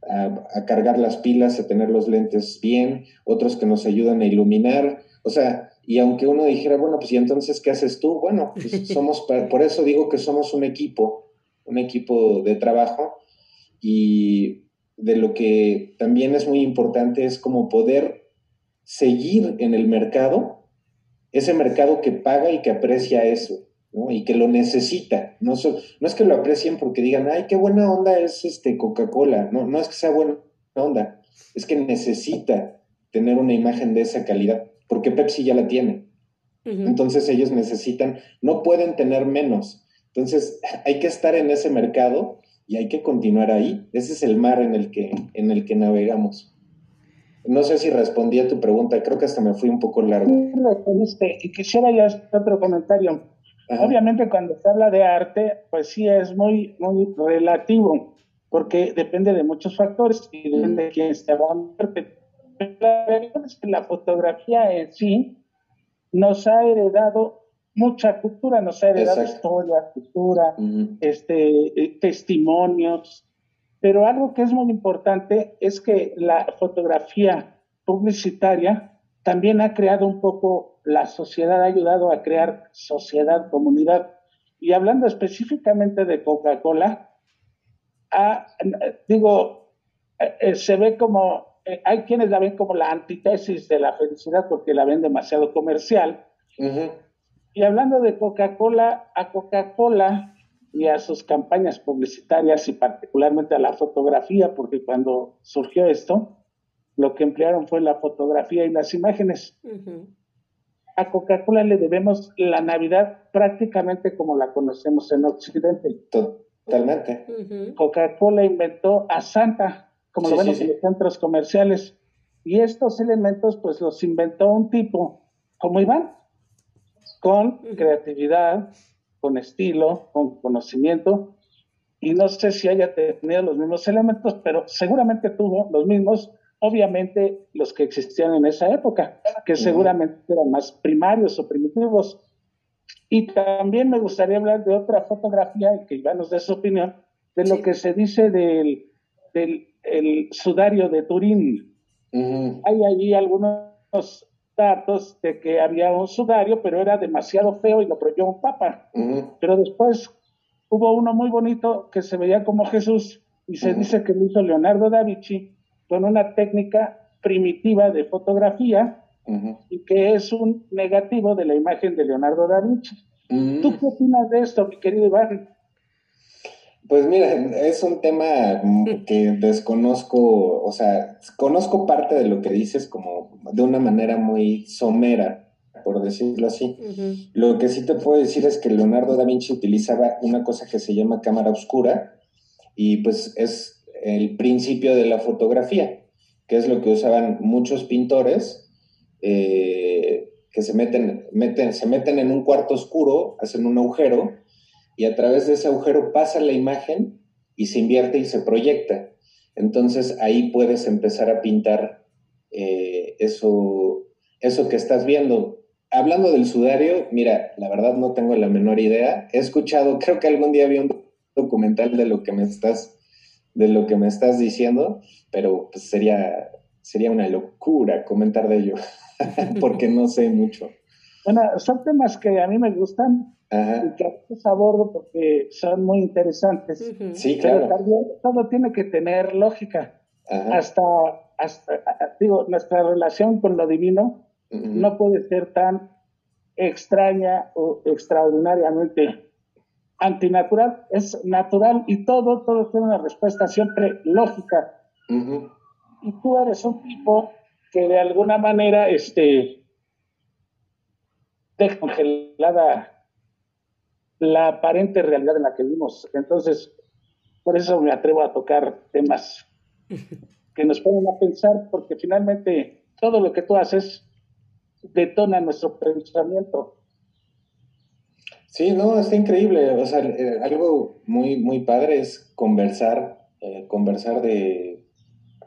a, cargar las pilas, a tener los lentes bien, otros que nos ayudan a iluminar, o sea, y aunque uno dijera, bueno, pues y entonces, ¿qué haces tú? Bueno, pues somos, por eso digo que somos un equipo, un equipo de trabajo, y de lo que también es muy importante es como poder seguir en el mercado, ese mercado que paga y que aprecia eso y que lo necesita. No, no es que lo aprecien porque digan, ay, qué buena onda es este Coca-Cola. No, no es que sea buena onda, es que necesita tener una imagen de esa calidad, porque Pepsi ya la tiene. Entonces ellos necesitan, no pueden tener menos. Entonces hay que estar en ese mercado y hay que continuar ahí. Ese es el mar en el que, en el que navegamos. No sé si respondí a tu pregunta, creo que hasta me fui un poco largo. Y quisiera ya otro comentario. Obviamente cuando se habla de arte, pues sí es muy, muy relativo, porque depende de muchos factores y depende de quién esté hablando La verdad es que la fotografía en sí nos ha heredado mucha cultura, nos ha heredado historia, cultura, este, eh, testimonios, pero algo que es muy importante es que la fotografía publicitaria también ha creado un poco, la sociedad ha ayudado a crear sociedad, comunidad. Y hablando específicamente de Coca-Cola, digo, eh, se ve como, eh, hay quienes la ven como la antítesis de la felicidad porque la ven demasiado comercial. Y hablando de Coca-Cola, a Coca-Cola y a sus campañas publicitarias y particularmente a la fotografía, porque cuando surgió esto, lo que emplearon fue la fotografía y las imágenes. A Coca-Cola le debemos la Navidad prácticamente como la conocemos en Occidente. Totalmente. Coca-Cola inventó a Santa, como lo vemos en los centros comerciales. Y estos elementos, pues los inventó un tipo como Iván, con creatividad, con estilo, con conocimiento. y no sé si haya tenido los mismos elementos, pero seguramente tuvo los mismos, obviamente los que existían en esa época, que seguramente eran más primarios o primitivos. Y también me gustaría hablar de otra fotografía, y que Iván nos dé su opinión, de lo que se dice del, del el sudario de Turín. Hay allí algunos datos de que había un sudario, pero era demasiado feo y lo prohibió un papa. Pero después hubo uno muy bonito que se veía como Jesús y se dice que lo hizo Leonardo da Vinci con una técnica primitiva de fotografía y que es un negativo de la imagen de Leonardo da Vinci. ¿Tú qué opinas de esto, mi querido Iván? Pues mira, es un tema que desconozco, o sea, conozco parte de lo que dices como de una manera muy somera, por decirlo así. Lo que sí te puedo decir es que Leonardo da Vinci utilizaba una cosa que se llama cámara oscura y pues es el principio de la fotografía, que es lo que usaban muchos pintores eh, que se meten, se meten en un cuarto oscuro, hacen un agujero y a través de ese agujero pasa la imagen y se invierte y se proyecta. Entonces ahí puedes empezar a pintar eh, eso, eso que estás viendo. Hablando del sudario, mira, la verdad no tengo la menor idea. He escuchado, creo que algún día vi un documental de lo que me estás, de lo que me estás diciendo, pero pues sería, sería una locura comentar de ello, porque no sé mucho. Bueno, son temas que a mí me gustan y que a abordo porque son muy interesantes. Sí, claro. Pero también todo tiene que tener lógica. Hasta, hasta, digo, nuestra relación con lo divino no puede ser tan extraña o extraordinariamente antinatural. Es natural y todo, todo tiene una respuesta siempre lógica. Y tú eres un tipo que de alguna manera, este, descongelada la aparente realidad en la que vivimos. Entonces, por eso me atrevo a tocar temas que nos ponen a pensar, porque finalmente todo lo que tú haces detona nuestro pensamiento. Sí, no, está increíble. O sea, eh, algo muy, muy padre es conversar, eh, conversar de...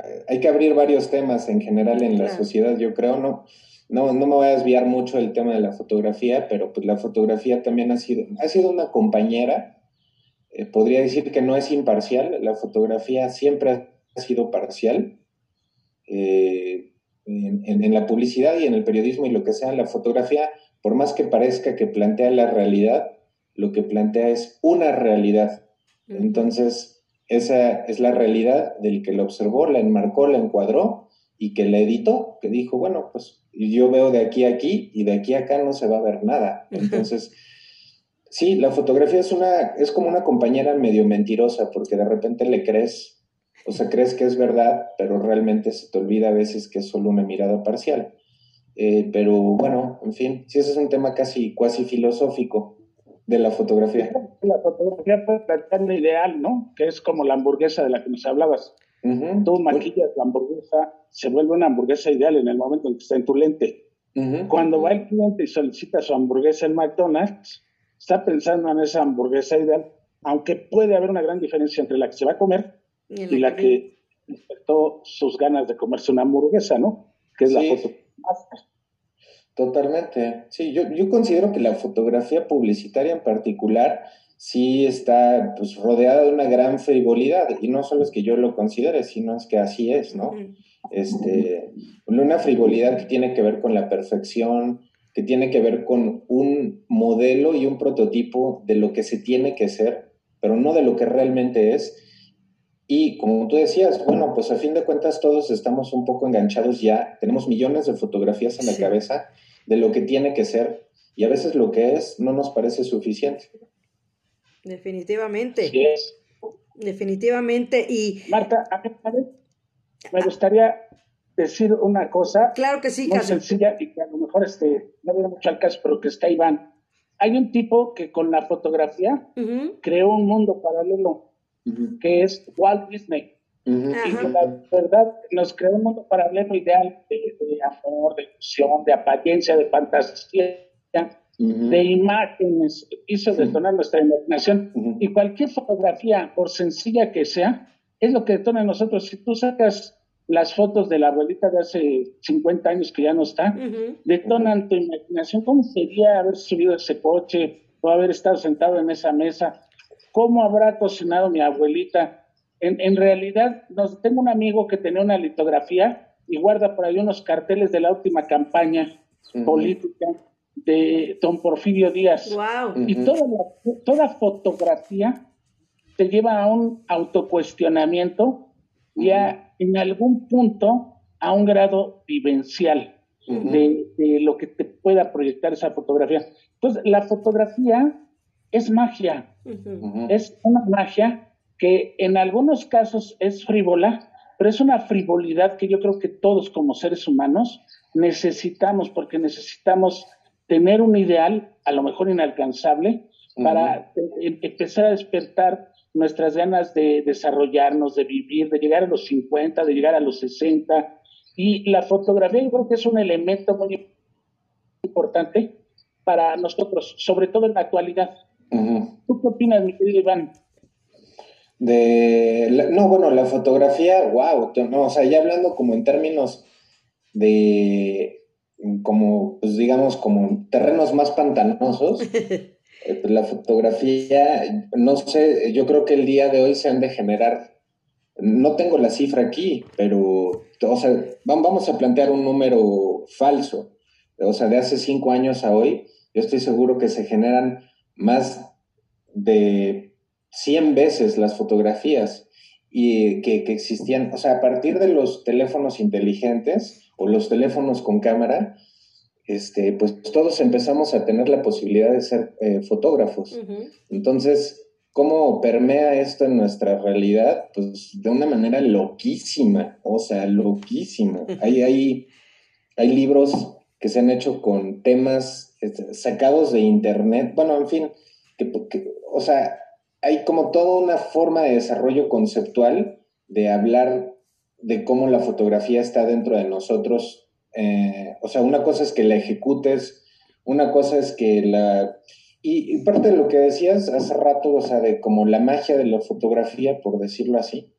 Eh, hay que abrir varios temas en general en la sociedad, yo creo, ¿no? no, no me voy a desviar mucho del tema de la fotografía, pero pues la fotografía también ha sido, ha sido una compañera, podría decir que no es imparcial, la fotografía siempre ha sido parcial. Eh, en, la publicidad y en el periodismo y lo que sea, la fotografía, por más que parezca que plantea la realidad, lo que plantea es una realidad. Entonces, esa es la realidad del que la observó, la enmarcó, la encuadró y que la editó, que dijo, bueno, pues yo veo de aquí a aquí y de aquí a acá no se va a ver nada. Entonces, sí, la fotografía es una, es como una compañera medio mentirosa, porque de repente le crees, o sea, crees que es verdad, pero realmente se te olvida a veces que es solo una mirada parcial. Eh, pero bueno, en fin, sí, ese es un tema casi, cuasi filosófico de la fotografía. La fotografía puede plantear un ideal, ¿no? Que es como la hamburguesa de la que nos hablabas. Tú maquillas la hamburguesa, se vuelve una hamburguesa ideal en el momento en que está en tu lente. Cuando va el cliente y solicita su hamburguesa en McDonald's, está pensando en esa hamburguesa ideal, aunque puede haber una gran diferencia entre la que se va a comer y la, que despertó sus ganas de comerse una hamburguesa, ¿no? Que es la foto. Totalmente. Sí, yo, yo considero que la fotografía publicitaria en particular sí está pues, rodeada de una gran frivolidad, y no solo es que yo lo considere, sino es que así es, ¿no? Este, una frivolidad que tiene que ver con la perfección, que tiene que ver con un modelo y un prototipo de lo que se tiene que ser, pero no de lo que realmente es. Y como tú decías, bueno, pues a fin de cuentas todos estamos un poco enganchados ya, tenemos millones de fotografías en la cabeza de lo que tiene que ser y a veces lo que es no nos parece suficiente. Definitivamente. Definitivamente. Y. Marta, a mí, me gustaría decir una cosa. Claro que sí, muy sencilla y que a lo mejor este, no viene mucho al caso, pero que está Iván. Hay un tipo que con la fotografía creó un mundo paralelo, que es Walt Disney. Y la verdad nos creó un mundo paralelo ideal de, de amor, de ilusión, de apariencia, de fantasía de imágenes, hizo detonar nuestra imaginación. Y cualquier fotografía, por sencilla que sea, es lo que detona en nosotros. Si tú sacas las fotos de la abuelita de hace 50 años que ya no está, detonan tu imaginación. ¿Cómo sería haber subido ese coche o haber estado sentado en esa mesa? ¿Cómo habrá cocinado mi abuelita? En, en realidad, nos, tengo un amigo que tenía una litografía y guarda por ahí unos carteles de la última campaña política de don Porfirio Díaz. Y toda, toda fotografía te lleva a un autocuestionamiento y a, en algún punto a un grado vivencial de, lo que te pueda proyectar esa fotografía. Entonces, la fotografía es magia, es una magia que en algunos casos es frívola, pero es una frivolidad que yo creo que todos como seres humanos necesitamos, porque necesitamos tener un ideal, a lo mejor inalcanzable, para e-, empezar a despertar nuestras ganas de desarrollarnos, de vivir, de llegar a los 50, de llegar a los 60. Y la fotografía yo creo que es un elemento muy importante para nosotros, sobre todo en la actualidad. ¿Tú qué opinas, mi querido Iván? De no, bueno, la fotografía, wow, no, o sea, ya hablando como en términos de como, pues digamos, como terrenos más pantanosos, Eh, pues, la fotografía, no sé, yo creo que el día de hoy se han de generar, no tengo la cifra aquí, pero, o sea, vamos a plantear un número falso, o sea, de hace cinco años a hoy, yo estoy seguro que se generan más de 100 veces las fotografías y que, que existían, o sea, a partir de los teléfonos inteligentes o los teléfonos con cámara, este, pues todos empezamos a tener la posibilidad de ser eh, fotógrafos. Entonces, ¿cómo permea esto en nuestra realidad? Pues de una manera loquísima, o sea, loquísima. hay, hay, hay libros que se han hecho con temas sacados de internet, bueno, en fin, que, o sea, hay como toda una forma de desarrollo conceptual de hablar de cómo la fotografía está dentro de nosotros. Eh, o sea, una cosa es que la ejecutes, una cosa es que la... Y, parte de lo que decías hace rato, o sea, de como la magia de la fotografía, por decirlo así,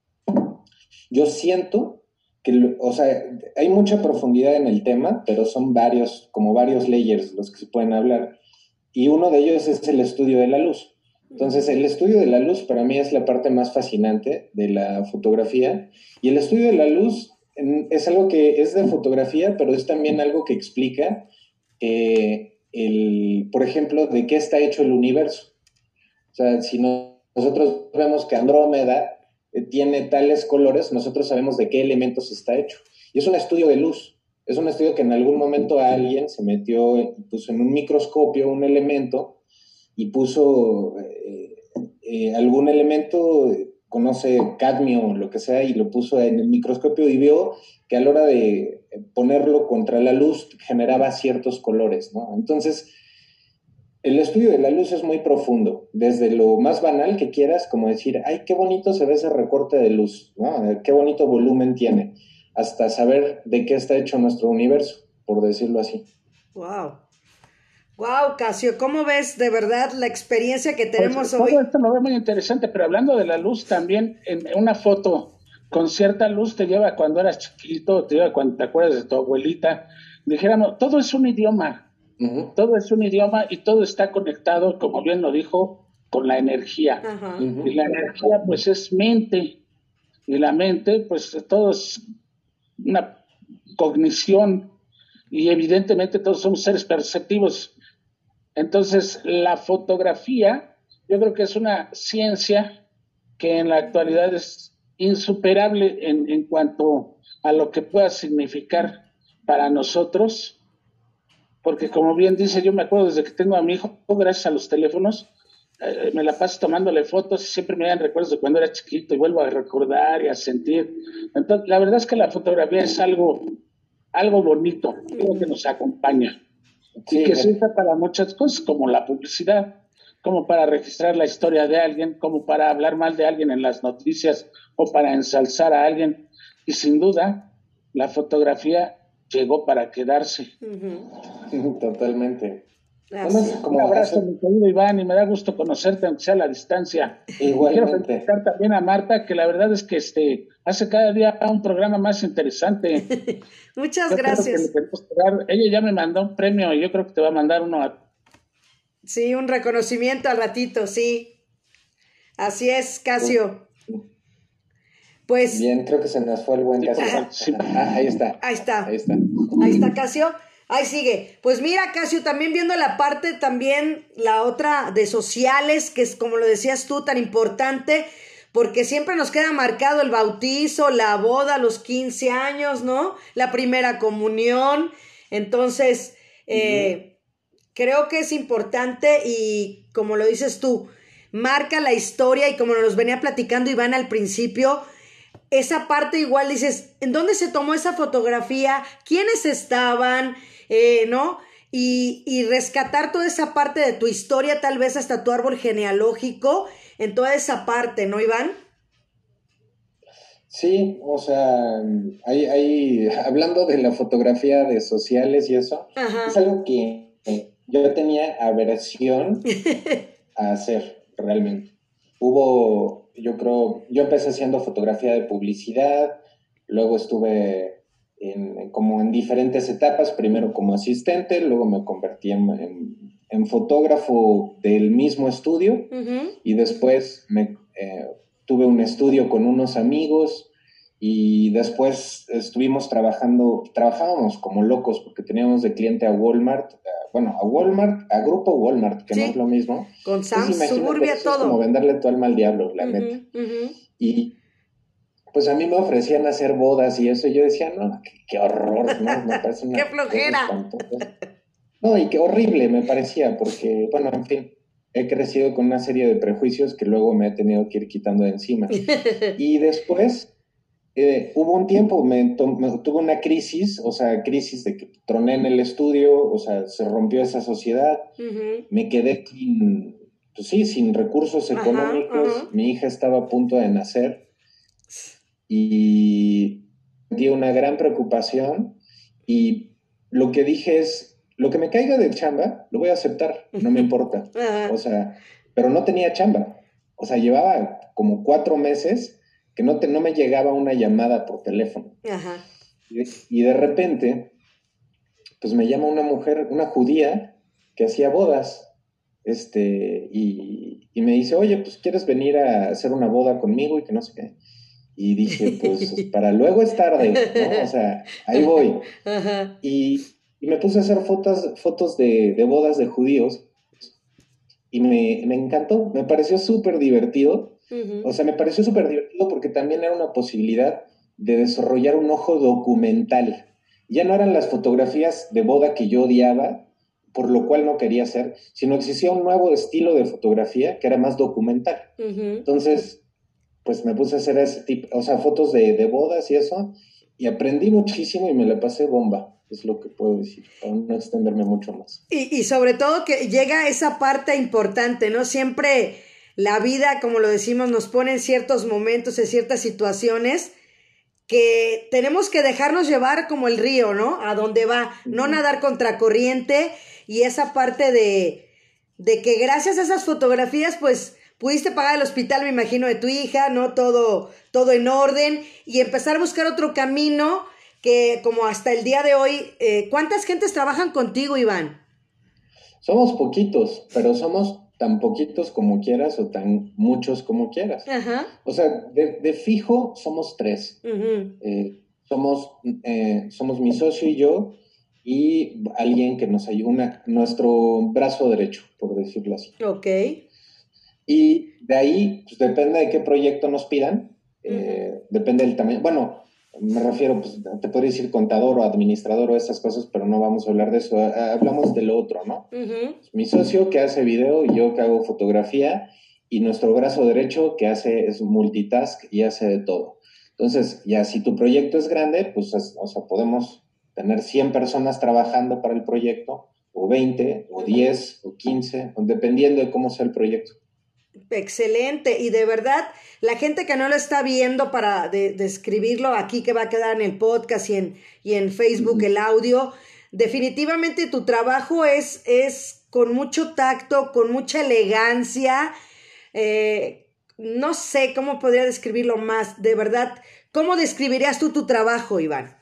yo siento que, o sea, hay mucha profundidad en el tema, pero son varios, como varios layers los que se pueden hablar. Y uno de ellos es el estudio de la luz. Entonces, el estudio de la luz para mí es la parte más fascinante de la fotografía. Y el estudio de la luz es algo que es de fotografía, pero es también algo que explica, eh, el, por ejemplo, de qué está hecho el universo. O sea, si nosotros vemos que Andrómeda tiene tales colores, nosotros sabemos de qué elementos está hecho. Y es un estudio de luz. Es un estudio que en algún momento alguien se metió y puso en un microscopio un elemento y puso eh, algún elemento conoce cadmio o lo que sea y lo puso en el microscopio y vio que a la hora de ponerlo contra la luz generaba ciertos colores, ¿no? Entonces, el estudio de la luz es muy profundo, desde lo más banal que quieras, como decir, ay, qué bonito se ve ese recorte de luz, ¿no? Qué bonito volumen tiene, hasta saber de qué está hecho nuestro universo, por decirlo así. Wow. Wow, Casio, ¿cómo ves de verdad la experiencia que tenemos pues, hoy? Todo esto lo veo muy interesante, pero hablando de la luz también, en una foto con cierta luz te lleva cuando eras chiquito, te lleva cuando te acuerdas de tu abuelita. Dijéramos, todo es un idioma, todo es un idioma y todo está conectado, como bien lo dijo, con la energía. Y la energía, pues, es mente. Y la mente, pues, todo es una cognición. Y evidentemente todos somos seres perceptivos. Entonces, la fotografía, yo creo que es una ciencia que en la actualidad es insuperable en, cuanto a lo que pueda significar para nosotros, porque como bien dice, yo me acuerdo desde que tengo a mi hijo, gracias a los teléfonos, eh, me la paso tomándole fotos y siempre me dan recuerdos de cuando era chiquito y vuelvo a recordar y a sentir. Entonces, la verdad es que la fotografía es algo, algo bonito, algo que nos acompaña y que sirve para muchas cosas, como la publicidad, como para registrar la historia de alguien, como para hablar mal de alguien en las noticias o para ensalzar a alguien. Y sin duda, la fotografía llegó para quedarse. Totalmente. un abrazo, mi querido Iván, y me da gusto conocerte, aunque sea a la distancia. Igualmente. Quiero felicitar también a Marta, que la verdad es que este hace cada día un programa más interesante. Muchas gracias. Ella ya me mandó un premio y yo creo que te va a mandar uno a... Sí, un reconocimiento al ratito, sí. Así es, Casio. Pues. Bien, creo que se nos fue el buen Casio. Ah, ahí está. Ahí está. Ahí está. Ahí está, Casio. Ahí sigue. Pues mira, Casio, también viendo la parte, también la otra de sociales, que es como lo decías tú, tan importante, porque siempre nos queda marcado el bautizo, la boda, los 15 años, ¿no? La primera comunión. Entonces, eh, creo que es importante y como lo dices tú, marca la historia y como nos venía platicando Iván al principio, esa parte igual dices, ¿en dónde se tomó esa fotografía? ¿Quiénes estaban? Eh, ¿no? Y, rescatar toda esa parte de tu historia, tal vez hasta tu árbol genealógico, en toda esa parte, ¿no, Iván? Sí, o sea, hay, hablando de la fotografía de sociales y eso, es algo que yo tenía aversión a hacer realmente. Hubo, yo creo, yo empecé haciendo fotografía de publicidad, luego estuve como en diferentes etapas, primero como asistente, luego me convertí en, fotógrafo del mismo estudio y después me, eh, tuve un estudio con unos amigos y después estuvimos trabajando, trabajábamos como locos porque teníamos de cliente a Walmart, bueno, a Walmart, a Grupo Walmart, que no es lo mismo. Con Samsung, todo. Es como venderle tu alma al diablo, la neta. Y pues a mí me ofrecían hacer bodas y eso, y yo decía, no, qué, horror, ¿no? Me parece ¡Qué flojera! No, y qué horrible me parecía, porque, bueno, en fin, he crecido con una serie de prejuicios que luego me he tenido que ir quitando de encima. y después eh, hubo un tiempo, me, tuve una crisis, o sea, crisis de que troné en el estudio, o sea, se rompió esa sociedad, me quedé sin, pues sí, sin recursos económicos, mi hija estaba a punto de nacer. Y dio una gran preocupación y lo que dije es, lo que me caiga de chamba, lo voy a aceptar, no me importa. O sea, pero no tenía chamba. O sea, llevaba como cuatro meses que no, te, no me llegaba una llamada por teléfono. Y, de repente, pues me llama una mujer, una judía, que hacía bodas, este, y, y, me dice, oye, pues quieres venir a hacer una boda conmigo y que no sé qué. Y dije, pues para luego es tarde, ¿no? O sea, ahí voy. Y, me puse a hacer fotos, fotos de, bodas de judíos y me, encantó, me pareció súper divertido. O sea, me pareció súper divertido porque también era una posibilidad de desarrollar un ojo documental. Ya no eran las fotografías de boda que yo odiaba, por lo cual no quería hacer, sino existía un nuevo estilo de fotografía que era más documental. Entonces, pues me puse a hacer ese tipo, o sea, fotos de, bodas y eso, y aprendí muchísimo y me la pasé bomba, es lo que puedo decir, para no extenderme mucho más. Y, y sobre todo que llega esa parte importante, ¿no? Siempre la vida, como lo decimos, nos pone en ciertos momentos, en ciertas situaciones que tenemos que dejarnos llevar como el río, ¿no? A donde va, no nadar contracorriente y esa parte de, de que gracias a esas fotografías, pues pudiste pagar el hospital, me imagino, de tu hija, ¿no? Todo, todo en orden y empezar a buscar otro camino que como hasta el día de hoy, eh, ¿cuántas gentes trabajan contigo, Iván? Somos poquitos, pero somos tan poquitos como quieras o tan muchos como quieras. Ajá. O sea, de, fijo somos tres. Eh, somos, eh, somos mi socio y yo y alguien que nos ayuda, nuestro brazo derecho, por decirlo así. Ok. Y de ahí, pues depende de qué proyecto nos pidan, eh, depende del tamaño. Bueno, me refiero, pues te podría decir contador o administrador o esas cosas, pero no vamos a hablar de eso. Hablamos de lo otro, ¿no? Mi socio que hace video y yo que hago fotografía y nuestro brazo derecho que hace es multitask y hace de todo. Entonces, ya si tu proyecto es grande, pues, o sea, podemos tener 100 personas trabajando para el proyecto, o 20, o 10, o 15, dependiendo de cómo sea el proyecto. Excelente. Y de verdad, la gente que no lo está viendo para describirlo aquí, que va a quedar en el podcast y en, y en Facebook el audio, definitivamente tu trabajo es, es con mucho tacto, con mucha elegancia. Eh, no sé cómo podría describirlo más, de verdad. ¿Cómo describirías tú tu trabajo, Iván?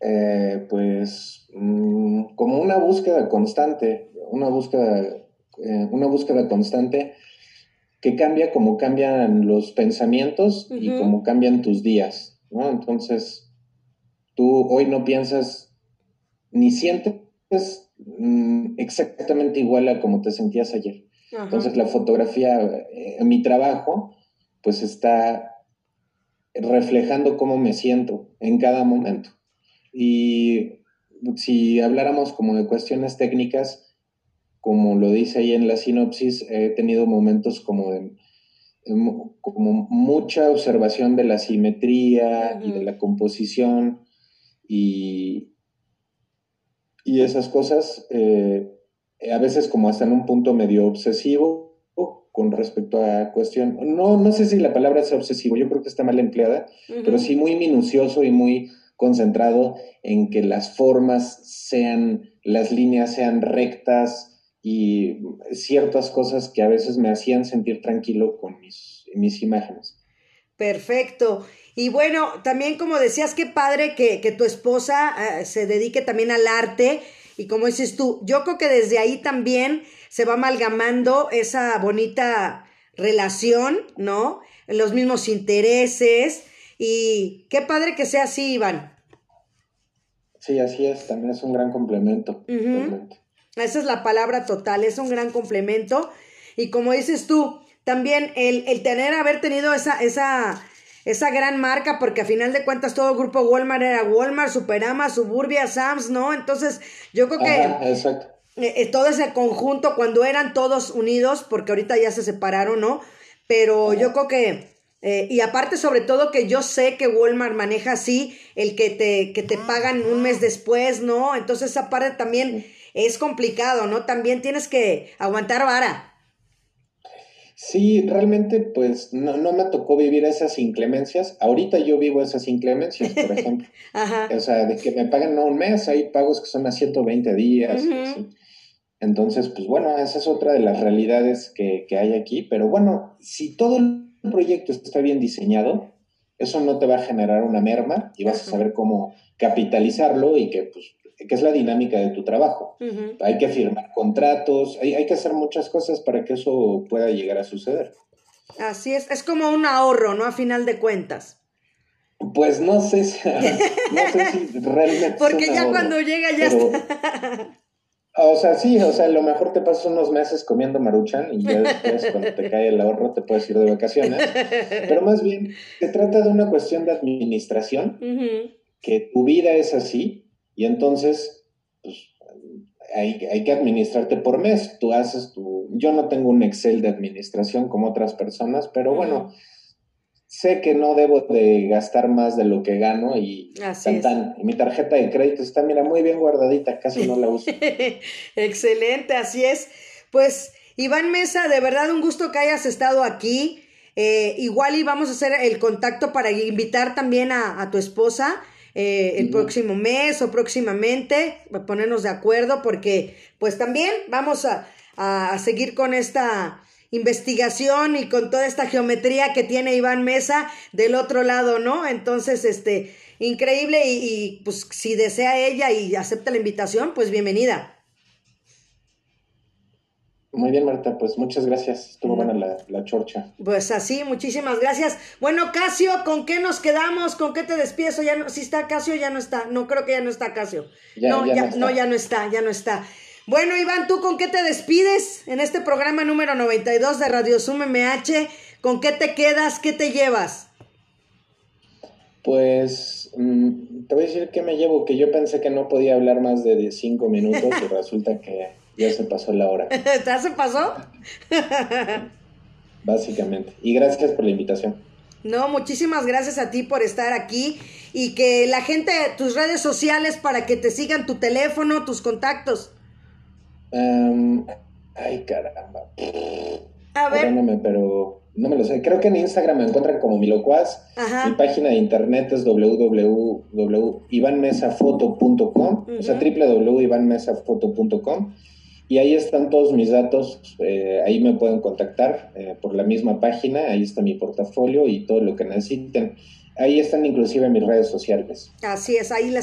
Eh, pues mm, como una búsqueda constante, una búsqueda, eh, una búsqueda constante que cambia como cambian los pensamientos y como cambian tus días, ¿no? Entonces, tú hoy no piensas ni sientes mm, exactamente igual a como te sentías ayer. Entonces, la fotografía, en eh, mi trabajo, pues está reflejando cómo me siento en cada momento. Y si habláramos como de cuestiones técnicas, como lo dice ahí en la sinopsis, he tenido momentos como de como mucha observación de la simetría y de la composición y, y esas cosas, eh, a veces como hasta en un punto medio obsesivo con respecto a cuestión, no, no sé si la palabra es obsesivo, yo creo que está mal empleada, pero sí muy minucioso y muy concentrado en que las formas sean, las líneas sean rectas y ciertas cosas que a veces me hacían sentir tranquilo con mis, mis imágenes. Perfecto. Y bueno, también como decías, qué padre que, tu esposa eh, se dedique también al arte. Y como dices tú, yo creo que desde ahí también se va amalgamando esa bonita relación, ¿no? Los mismos intereses y qué padre que sea así, Iván. Sí, así es, también es un gran complemento. Esa es la palabra total, es un gran complemento. Y como dices tú, también el, el tener, haber tenido esa, esa, esa gran marca, porque a final de cuentas todo el grupo Walmart era Walmart, Superama, Suburbia, Sams, ¿no? Entonces, yo creo que... exacto. Eh, eh, todo ese conjunto, cuando eran todos unidos, porque ahorita ya se separaron, ¿no? Pero yo creo que eh, y aparte, sobre todo, que yo sé que Walmart maneja así el que te, que te pagan un mes después, ¿no? Entonces, esa parte también es complicado, ¿no? También tienes que aguantar vara. Sí, realmente, pues no, no me tocó vivir esas inclemencias. Ahorita yo vivo esas inclemencias, por ejemplo. Ajá. O sea, de que me pagan no un mes, hay pagos que son a 120 días. Entonces, pues bueno, esa es otra de las realidades que, que hay aquí. Pero bueno, si todo el proyecto está bien diseñado, eso no te va a generar una merma y vas a saber cómo capitalizarlo y que, pues, que es la dinámica de tu trabajo. Hay que firmar contratos, hay, hay, que hacer muchas cosas para que eso pueda llegar a suceder. Así es, es como un ahorro, ¿no? A final de cuentas. Pues no sé si, no sé si realmente. Porque ya cuando llega ya está. O sea, sí, o sea, a lo mejor te pasas unos meses comiendo maruchan y ya después cuando te cae el ahorro te puedes ir de vacaciones. Pero más bien, se trata de una cuestión de administración, que tu vida es así y entonces pues, hay, hay, que administrarte por mes. Tú haces tu... Yo no tengo un Excel de administración como otras personas, pero bueno sé que no debo de gastar más de lo que gano y tan, mi tarjeta de crédito está, mira, muy bien guardadita, casi no la uso. Excelente, así es. Pues, Iván Mesa, de verdad un gusto que hayas estado aquí. Eh, igual y vamos a hacer el contacto para invitar también a, tu esposa eh, el próximo mes o próximamente, ponernos de acuerdo, porque pues también vamos a, a seguir con esta investigación y con toda esta geometría que tiene Iván Mesa del otro lado, ¿no? Entonces, este, increíble y, pues si desea ella y acepta la invitación, pues bienvenida. Muy bien, Marta, pues muchas gracias. Estuvo buena la, la, chorcha. Pues así, muchísimas gracias. Bueno, Casio, ¿con qué nos quedamos? ¿Con qué te despido? Ya no, si está Casio, ya no está. No, creo que ya no está Casio. no, ya, no, ya no está, ya no está. Bueno, Iván, ¿tú con qué te despides en este programa número 92 de Radio Zoom MH? ¿Con qué te quedas? ¿Qué te llevas? Pues mm, te voy a decir que me llevo, que yo pensé que no podía hablar más de cinco minutos y resulta que ya se pasó la hora. ¿Ya se pasó? Básicamente. Y gracias por la invitación. No, muchísimas gracias a ti por estar aquí y que la gente, tus redes sociales para que te sigan tu teléfono, tus contactos. Em, ay, caramba. A ver. Perdóname, pero no me lo sé. Creo que en Instagram me encuentran como Milocuaz. Mi página de internet es www.ivanmesafoto.com, o sea, www.ivanmesafoto.com. Y ahí están todos mis datos, eh, ahí me pueden contactar eh, por la misma página, ahí está mi portafolio y todo lo que necesiten. Ahí están inclusive mis redes sociales. Así es, ahí